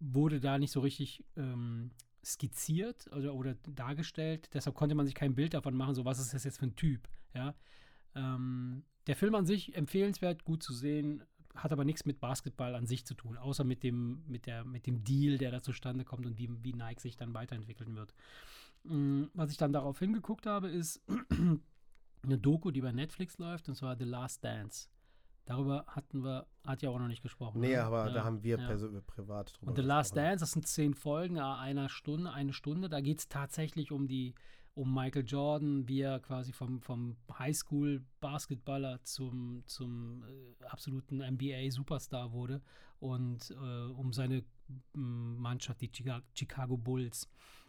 wurde da nicht so richtig ähm, skizziert oder, oder dargestellt. Deshalb konnte man sich kein Bild davon machen, so was ist das jetzt für ein Typ. Ja? Ähm, der Film an sich empfehlenswert, gut zu sehen, hat aber nichts mit Basketball an sich zu tun, außer mit dem, mit der, mit dem Deal, der da zustande kommt und wie, wie Nike sich dann weiterentwickeln wird. Mm, was ich dann darauf hingeguckt habe, ist eine Doku, die bei Netflix läuft, und zwar The Last Dance. Darüber hatten wir, hat ja auch noch nicht gesprochen. Nee, ne? aber ja, da haben wir ja. privat drüber Und The Last Dance, das sind zehn Folgen, einer Stunde, eine Stunde. Da geht es tatsächlich um die, um Michael Jordan, wie er quasi vom, vom Highschool-Basketballer zum, zum äh, absoluten NBA-Superstar wurde und äh, um seine Mannschaft, die Chicago Bulls.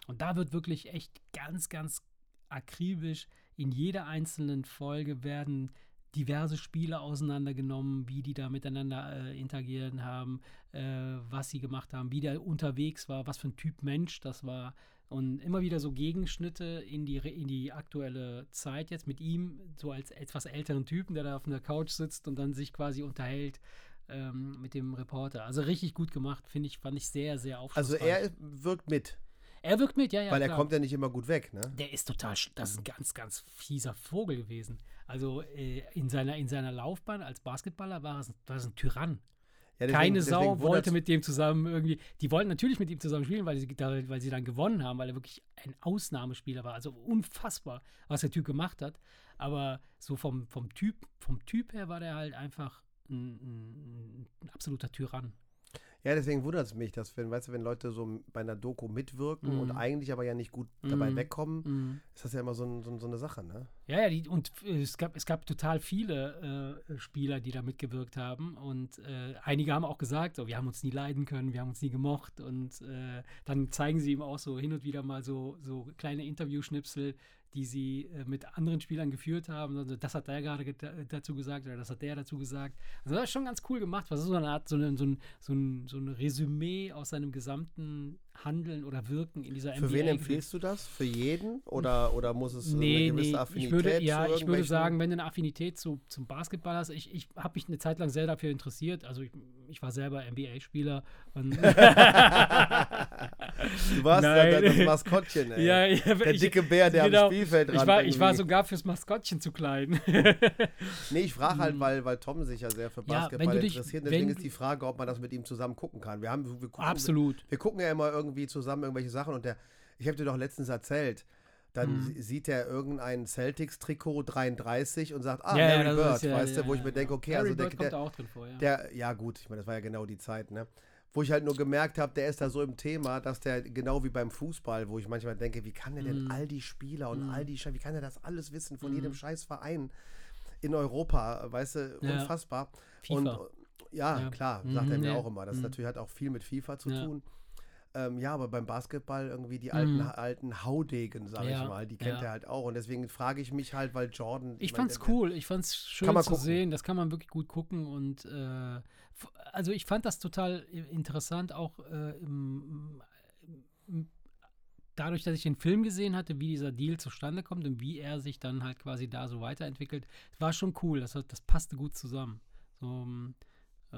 Und da wird wirklich echt ganz, ganz akribisch in jeder einzelnen Folge werden diverse Spiele auseinandergenommen, wie die da miteinander äh, interagieren haben, äh, was sie gemacht haben, wie der unterwegs war, was für ein Typ Mensch das war. Und immer wieder so Gegenschnitte in die, in die aktuelle Zeit jetzt mit ihm, so als etwas älteren Typen, der da auf einer Couch sitzt und dann sich quasi unterhält ähm, mit dem Reporter. Also richtig gut gemacht, finde ich, fand ich sehr, sehr aufschlussreich. Also er wirkt mit. Er wirkt mit, ja, ja. Weil er kommt ja nicht immer gut weg, ne? Der ist total, das ist ein ganz, ganz fieser Vogel gewesen. Also äh, in, seiner, in seiner Laufbahn als Basketballer war es, war es ein Tyrann. Ja, deswegen, Keine Sau wollte mit dem zusammen irgendwie. Die wollten natürlich mit ihm zusammen spielen, weil sie, weil sie dann gewonnen haben, weil er wirklich ein Ausnahmespieler war. Also unfassbar, was der Typ gemacht hat. Aber so vom, vom, typ, vom Typ her war der halt einfach ein, ein, ein absoluter Tyrann. Ja, deswegen wundert es mich, dass wenn, weißt du, wenn Leute so bei einer Doku mitwirken mm. und mhm. eigentlich aber ja nicht gut mm. dabei mhm. wegkommen, mm. ist das ja immer so, ein, so, so, eine Sache, ne? Ja, ja, die, und es gab, es gab total viele äh, Spieler, die da mitgewirkt haben und äh, einige haben auch gesagt, so, wir haben uns nie leiden können, wir haben uns nie gemocht und äh, dann zeigen sie ihm auch so hin und wieder mal so, so kleine Interviewschnipsel, die sie äh, mit anderen Spielern geführt haben. Also das hat der gerade dazu gesagt oder das hat der dazu gesagt. Also das ist schon ganz cool gemacht. Was ist so eine Art, so, eine, so, ein, so, ein, so ein Resümee aus seinem gesamten Handeln oder Wirken in dieser Für NBA. Für wen empfiehlst du das? Für jeden? Oder, oder muss es nee, eine gewisse nee. Affinität ich würde, Ja, ich würde sagen, wenn du eine Affinität zu, zum Basketball hast, ich, ich habe mich eine Zeit lang sehr dafür interessiert. Also ich, ich war selber NBA-Spieler. du warst Nein. das Maskottchen, ey. Ja, ja, der ich, dicke Bär, der genau, am Spielfeld ich war, ich war sogar fürs Maskottchen zu klein. nee, ich frage halt, hm. weil, weil Tom sich ja sehr für Basketball ja, interessiert. Deswegen ist die Frage, ob man das mit ihm zusammen gucken kann. Wir haben, wir gucken, Absolut. Wir, wir gucken ja immer irgendwie zusammen irgendwelche Sachen und der, ich habe dir doch letztens erzählt, dann mhm. sieht er irgendein Celtics-Trikot 33 und sagt, ah, ja, Larry ja, Bird, ja, weißt du, wo ich mir denke, okay, Larry also der, der, auch drin vor, der, ja gut, ich meine, das war ja genau die Zeit, ne? Wo ich halt nur gemerkt habe, der ist da so im Thema, dass der genau wie beim Fußball, wo ich manchmal denke, wie kann der denn mhm. all die Spieler und mhm. all die, wie kann er das alles wissen von jedem mhm. scheiß Verein in Europa, weißt du, unfassbar. FIFA. Und ja, klar, sagt er mir auch immer. Das natürlich hat auch viel mit FIFA zu tun. Ähm, ja, aber beim Basketball irgendwie die alten, mhm. alten Haudegen, sag ja, ich mal, die kennt ja. er halt auch. Und deswegen frage ich mich halt, weil Jordan. Ich, ich fand's mein, cool, ich fand's schön zu gucken. sehen, das kann man wirklich gut gucken. Und äh, also ich fand das total interessant, auch äh, im, im, dadurch, dass ich den Film gesehen hatte, wie dieser Deal zustande kommt und wie er sich dann halt quasi da so weiterentwickelt. war schon cool, das, das passte gut zusammen. So, äh,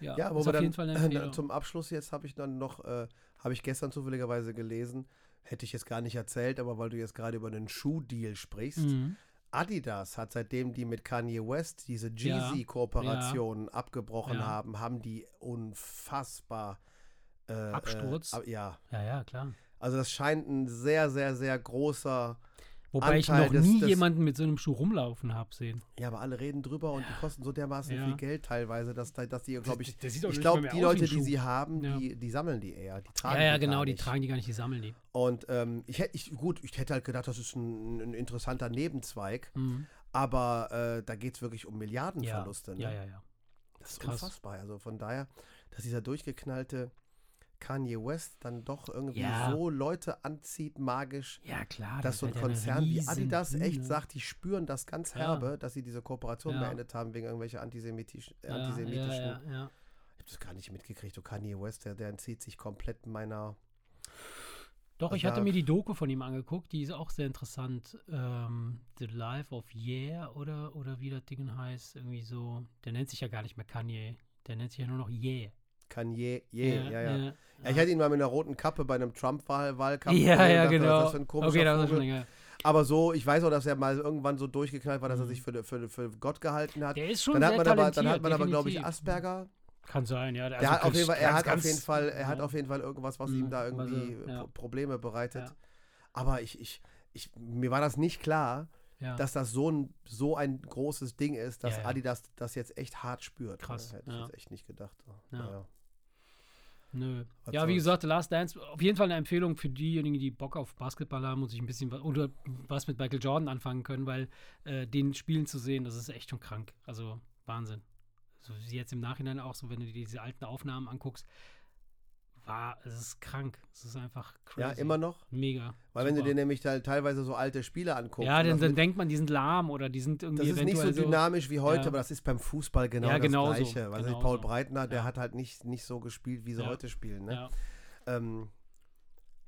ja, ja aber dann, dann zum Abschluss jetzt habe ich dann noch, äh, habe ich gestern zufälligerweise gelesen, hätte ich jetzt gar nicht erzählt, aber weil du jetzt gerade über einen Schuhdeal sprichst, mhm. Adidas hat seitdem die mit Kanye West diese Jeezy-Kooperation ja, ja. abgebrochen ja. haben, haben die unfassbar äh, Absturz. Äh, ja. Ja, ja, klar. Also das scheint ein sehr, sehr, sehr großer Wobei Anteil ich noch nie des, jemanden mit so einem Schuh rumlaufen habe sehen. Ja, aber alle reden drüber und die kosten so dermaßen ja. viel Geld teilweise, dass, dass die, glaube ich, ich glaube, die Leute, die sie haben, ja. die, die sammeln die eher. Die tragen ja, ja, genau, die tragen die gar nicht, die sammeln die. Und ähm, ich hätte, ich, gut, ich hätte halt gedacht, das ist ein, ein interessanter Nebenzweig, mhm. aber äh, da geht es wirklich um Milliardenverluste. Ja, ne? ja, ja, ja. Das ist Krass. unfassbar. Also von daher, dass dieser durchgeknallte Kanye West dann doch irgendwie ja. so Leute anzieht, magisch. Ja, klar. Dass das so ein Konzern wie Adidas Bühne. echt sagt, die spüren das ganz herbe, ja. dass sie diese Kooperation ja. beendet haben wegen irgendwelcher antisemitisch, antisemitischen. Ich habe das gar nicht mitgekriegt. So Kanye West, der, der entzieht sich komplett meiner. Doch, ich hatte mir die Doku von ihm angeguckt, die ist auch sehr interessant. Ähm, The Life of Yeah oder, oder wie das Ding heißt, irgendwie so. Der nennt sich ja gar nicht mehr Kanye, der nennt sich ja nur noch Yeah. Kanye, yeah, ja, ja. ja. ja. ja ich hatte ihn mal mit einer roten Kappe bei einem Trump-Wahlkampf. Ja, ja, genau. Das für ein okay, das war schon länger. Aber so, ich weiß auch, dass er mal irgendwann so durchgeknallt war, dass er Mhm. sich für, für, für Gott gehalten hat. Der ist schon Dann hat man aber, dann hat man aber, glaube ich, definitiv. Asperger. Kann sein, ja. Der Also hat auf jeden Fall, er ganz, hat auf jeden Fall, er hat ja. auf jeden Fall irgendwas, was Mhm, ihm da also, irgendwie ja. Pro- Probleme bereitet. Ja. Aber ich, ich, ich, mir war das nicht klar, ja. dass das so ein, so ein großes Ding ist, dass Ja. Adidas das jetzt echt hart spürt. Krass, Hätte ich jetzt echt nicht gedacht. Ja. Naja. Nö. Was Ja, wie gesagt, The Last Dance, auf jeden Fall eine Empfehlung für diejenigen, die Bock auf Basketball haben und sich ein bisschen was, oder was mit Michael Jordan anfangen können, weil äh, den spielen zu sehen, das ist echt schon krank. Also Wahnsinn. So wie jetzt im Nachhinein auch so, wenn du dir diese alten Aufnahmen anguckst, war, es ist krank. Es ist einfach crazy. Ja, immer noch. Mega. Weil wenn du dir nämlich te- teilweise so alte Spiele anguckst. Ja, dann, das dann denkt man, die sind lahm oder die sind irgendwie Das ist nicht so dynamisch wie heute, Ja. aber das ist beim Fußball genau Ja, das genauso, Gleiche. Weil genauso. Paul Breitner, der Ja. hat halt nicht, nicht so gespielt, wie sie heute spielen. Ne? Ja, Ähm,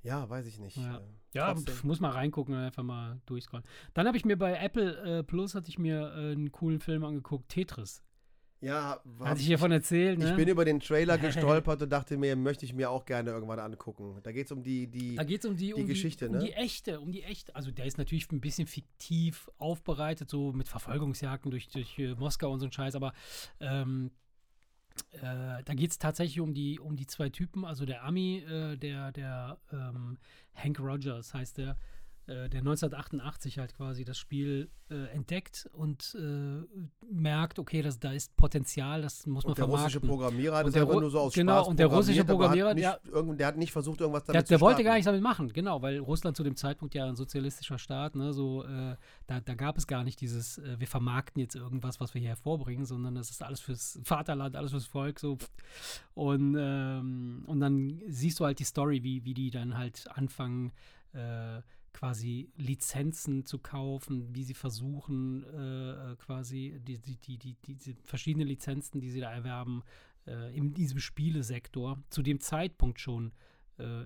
ja, weiß ich nicht. Ja. Äh, ja pf, muss mal reingucken und einfach mal durchscrollen. Dann habe ich mir bei Apple äh, Plus hatte ich mir äh, einen coolen Film angeguckt, Tetris. Ja, Hatte hab ich hiervon erzählt, ne? Ich bin über den Trailer gestolpert und dachte mir, möchte ich mir auch gerne irgendwann angucken. Da geht es um die, die Da geht es um die, die um Geschichte, die, ne? um die echte, um die echte. Also der ist natürlich ein bisschen fiktiv aufbereitet, so mit Verfolgungsjagden durch, durch äh, Moskau und so ein Scheiß, aber ähm, äh, da geht es tatsächlich um die, um die zwei Typen, also der Ami, äh, der, der ähm, Hank Rogers heißt der, äh, der 1988 halt quasi das Spiel äh, entdeckt und äh, merkt, okay, das, da ist Potenzial, das muss man und der russische. Programmierer hat Und einfach nur so aus genau, Spaß und der russische aber Programmierer, hat nicht, irgend- der hat nicht versucht, irgendwas damit Der, zu der wollte gar nichts damit machen, genau, weil Russland zu dem Zeitpunkt ja ein sozialistischer Staat, ne, so, äh, da, da gab es gar nicht dieses, wir vermarkten jetzt irgendwas, was wir hier hervorbringen, sondern das ist alles fürs Vaterland, alles fürs Volk, so. Und, ähm, und dann siehst du halt die Story, wie, wie die dann halt anfangen, äh, quasi Lizenzen zu kaufen, wie sie versuchen, äh, quasi die, die, die, die, diese verschiedenen Lizenzen, die sie da erwerben, äh, in diesem Spielesektor zu dem Zeitpunkt schon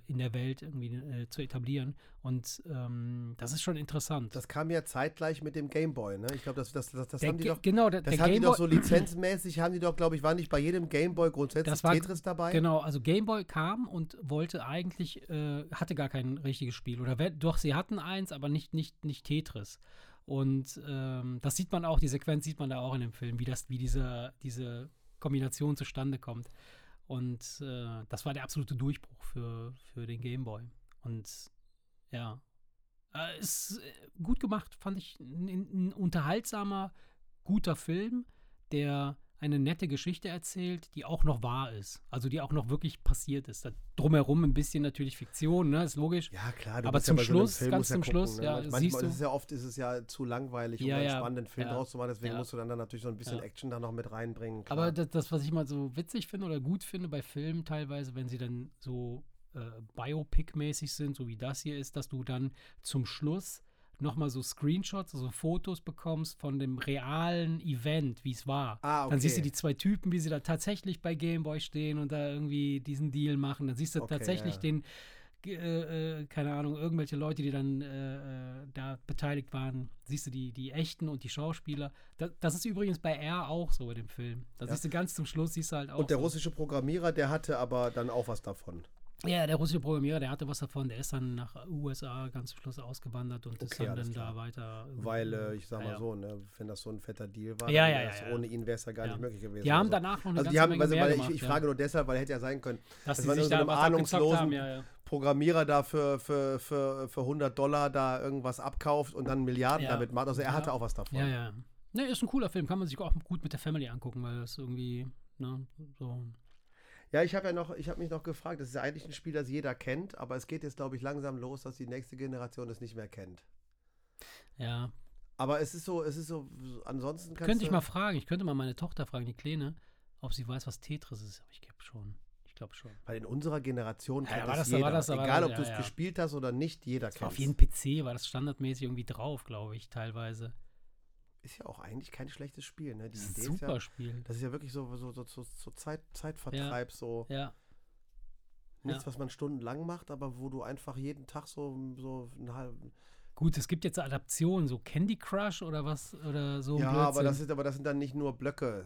in der Welt irgendwie äh, zu etablieren. Und ähm, das ist schon interessant. Das kam ja zeitgleich mit dem Gameboy, ne? Ich glaube, das, das, das, das haben die doch. genau, der, Das der haben die Gameboy, doch so lizenzmäßig, haben die doch, glaube ich, war nicht bei jedem Gameboy grundsätzlich Das war- Tetris dabei? Genau, also Gameboy kam und wollte eigentlich, äh, hatte gar kein richtiges Spiel. Oder doch, sie hatten eins, aber nicht, nicht, nicht Tetris. Und ähm, das sieht man auch, die Sequenz sieht man da auch in dem Film, wie das, wie diese, diese Kombination zustande kommt. Und äh, das war der absolute Durchbruch für, für den Gameboy. Und ja, äh, ist äh, gut gemacht, fand ich. Ein, ein unterhaltsamer, guter Film, der eine nette Geschichte erzählt, die auch noch wahr ist. Also die auch noch wirklich passiert ist. Da drumherum ein bisschen natürlich Fiktion, ne, ist logisch. Ja, klar. Du Aber zum ja so Schluss, Film ganz ja zum gucken, Schluss, ne? ja, Manchmal siehst ist du- es ja oft ist es ja zu langweilig, um einen spannenden Film draus zu machen. Deswegen musst du dann, dann natürlich so ein bisschen. Action da noch mit reinbringen. Klar. Aber das, das, was ich mal so witzig finde oder gut finde bei Filmen teilweise, wenn sie dann so äh, Biopic-mäßig sind, so wie das hier ist, dass du dann zum Schluss nochmal so Screenshots, also Fotos bekommst von dem realen Event, wie es war. Ah, Dann siehst du okay. die zwei Typen, wie sie da tatsächlich bei Gameboy stehen und da irgendwie diesen Deal machen. Dann siehst du Okay, tatsächlich ja. den, äh, äh, keine Ahnung, irgendwelche Leute, die dann äh, äh, da beteiligt waren. Siehst du die, die echten und die Schauspieler. Das, das ist übrigens bei R auch so bei dem Film. Da Ja. siehst du ganz zum Schluss, siehst du halt auch. Und der so. russische Programmierer, der hatte aber dann auch was davon. Ja, der russische Programmierer, der hatte was davon. Der ist dann nach USA ganz zum Schluss ausgewandert und ist Okay, dann, alles dann da weiter. Weil, äh, ich sag mal ja. so, ne, wenn das so ein fetter Deal war, Ja, ja, ja. ohne ihn wäre es ja gar nicht möglich gewesen. Die haben Also- danach noch eine Also die haben, also, weil gemacht. ich, ich frage nur deshalb, weil hätte ja sein können, dass das sie war sich so einem ahnungslosen- haben. Programmierer da für, für, für, für 100 Dollar da irgendwas abkauft und dann Milliarden damit macht. Also er hatte auch was davon. Ja, ja. Ne, ist ein cooler Film, kann man sich auch gut mit der Family angucken, weil das irgendwie, ne, so. Ja, ich habe ja noch, ich habe mich noch gefragt, das ist ja eigentlich ein Spiel, das jeder kennt, aber es geht jetzt, glaube ich, langsam los, dass die nächste Generation es nicht mehr kennt. Ja. Aber es ist so, es ist so, ansonsten kannst Könnte ich mal fragen, ich könnte mal meine Tochter fragen, die Kleine, ob sie weiß, was Tetris ist. Aber ich glaube schon. Ich glaube schon. weil in unserer Generation Ja, kennt war das das- da jeder. war das- da Egal, ob du es ja, ja. gespielt hast oder nicht, jeder Das war auf kennt jedem PC, war das standardmäßig irgendwie drauf, glaube ich, teilweise. Ist ja auch eigentlich kein schlechtes Spiel, ne? Die Das ist Idee ein ist ja, super Spiel. das ist ja wirklich so, so, so, so, so Zeit, Zeitvertreib, so Ja, nichts, ja. was man stundenlang macht, aber wo du einfach jeden Tag so, so einen halben, Gut, es gibt jetzt Adaptionen, so Candy Crush oder was oder so. Ja, aber das, ist, aber das sind dann nicht nur Blöcke.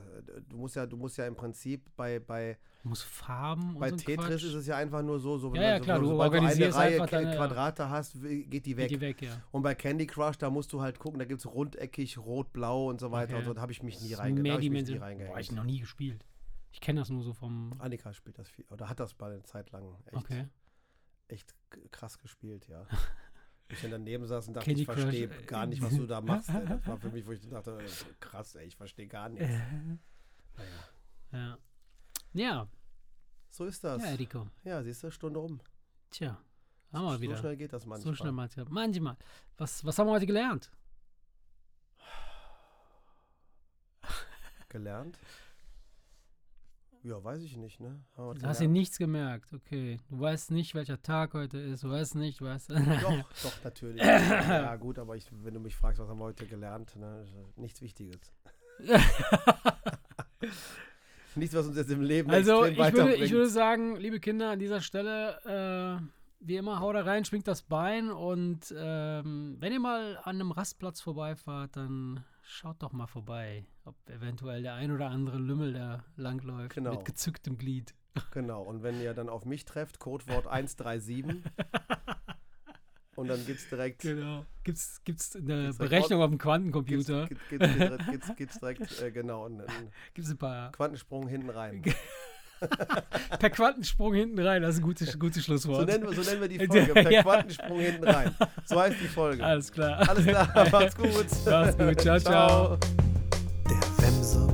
Du musst ja, du musst ja im Prinzip bei, bei, muss Farben bei und so Tetris Quatsch. ist es ja einfach nur so, so Ja, ja, so, klar, so, du eine Reihe deine- Quadrate hast, geht die weg. Geht die weg, ja. Und bei Candy Crush, da musst du halt gucken, da gibt es rundeckig, rot, blau und so weiter. Okay. Und so da habe ich mich nie Das ist reinge da mehr hab ich mich nie Dimension. Boah, ich reingehängt. noch nie gespielt. Ich kenne das nur so vom. Annika spielt das viel, oder hat das mal eine Zeit lang echt, Okay. echt krass gespielt, ja. Ich dann daneben saß und dachte, Candy ich verstehe äh, gar nicht, was du da machst. ey. Das war für mich, wo ich dachte, äh, krass, ey, ich verstehe gar nichts. Naja, Ja. Ja, so ist das. ja, Eriko. Ja, siehst du, Stunde rum. Tja, haben wir so wieder. schnell geht das manchmal. So schnell manchmal. Manchmal. Was, was haben wir heute gelernt? Gelernt? Ja, weiß ich nicht, ne? Haben Du hast gelernt? nichts gemerkt. Okay. Du weißt nicht, welcher Tag heute ist. Du weißt nicht, du weißt. Doch, doch, natürlich. ja, gut, aber ich, wenn du mich fragst, was haben wir heute gelernt, ne? Nichts Wichtiges. Nichts, was uns jetzt im Leben Also, extrem ich würde, ich würde sagen, liebe Kinder, an dieser Stelle, äh, wie immer, hau da rein, schwingt das Bein und ähm, wenn ihr mal an einem Rastplatz vorbeifahrt, dann schaut doch mal vorbei, ob eventuell der ein oder andere Lümmel da langläuft Genau. mit gezücktem Glied. Genau, und wenn ihr dann auf mich trefft, Codewort 137 und dann geht's direkt, Genau. Gibt's, gibt's eine Gibt's Berechnung auf dem Quantencomputer? geht's, geht's, direkt, äh, genau, einen, einen Gibt's ein paar. Quantensprung hinten rein. Per Quantensprung hinten rein, das ist ein gutes, gutes So Schlusswort. nennen, wir, so nennen wir die Folge, per Ja. Quantensprung hinten rein. So heißt die Folge. Alles klar. Alles klar, macht's gut. Macht's gut. Ciao, ciao. ciao. is.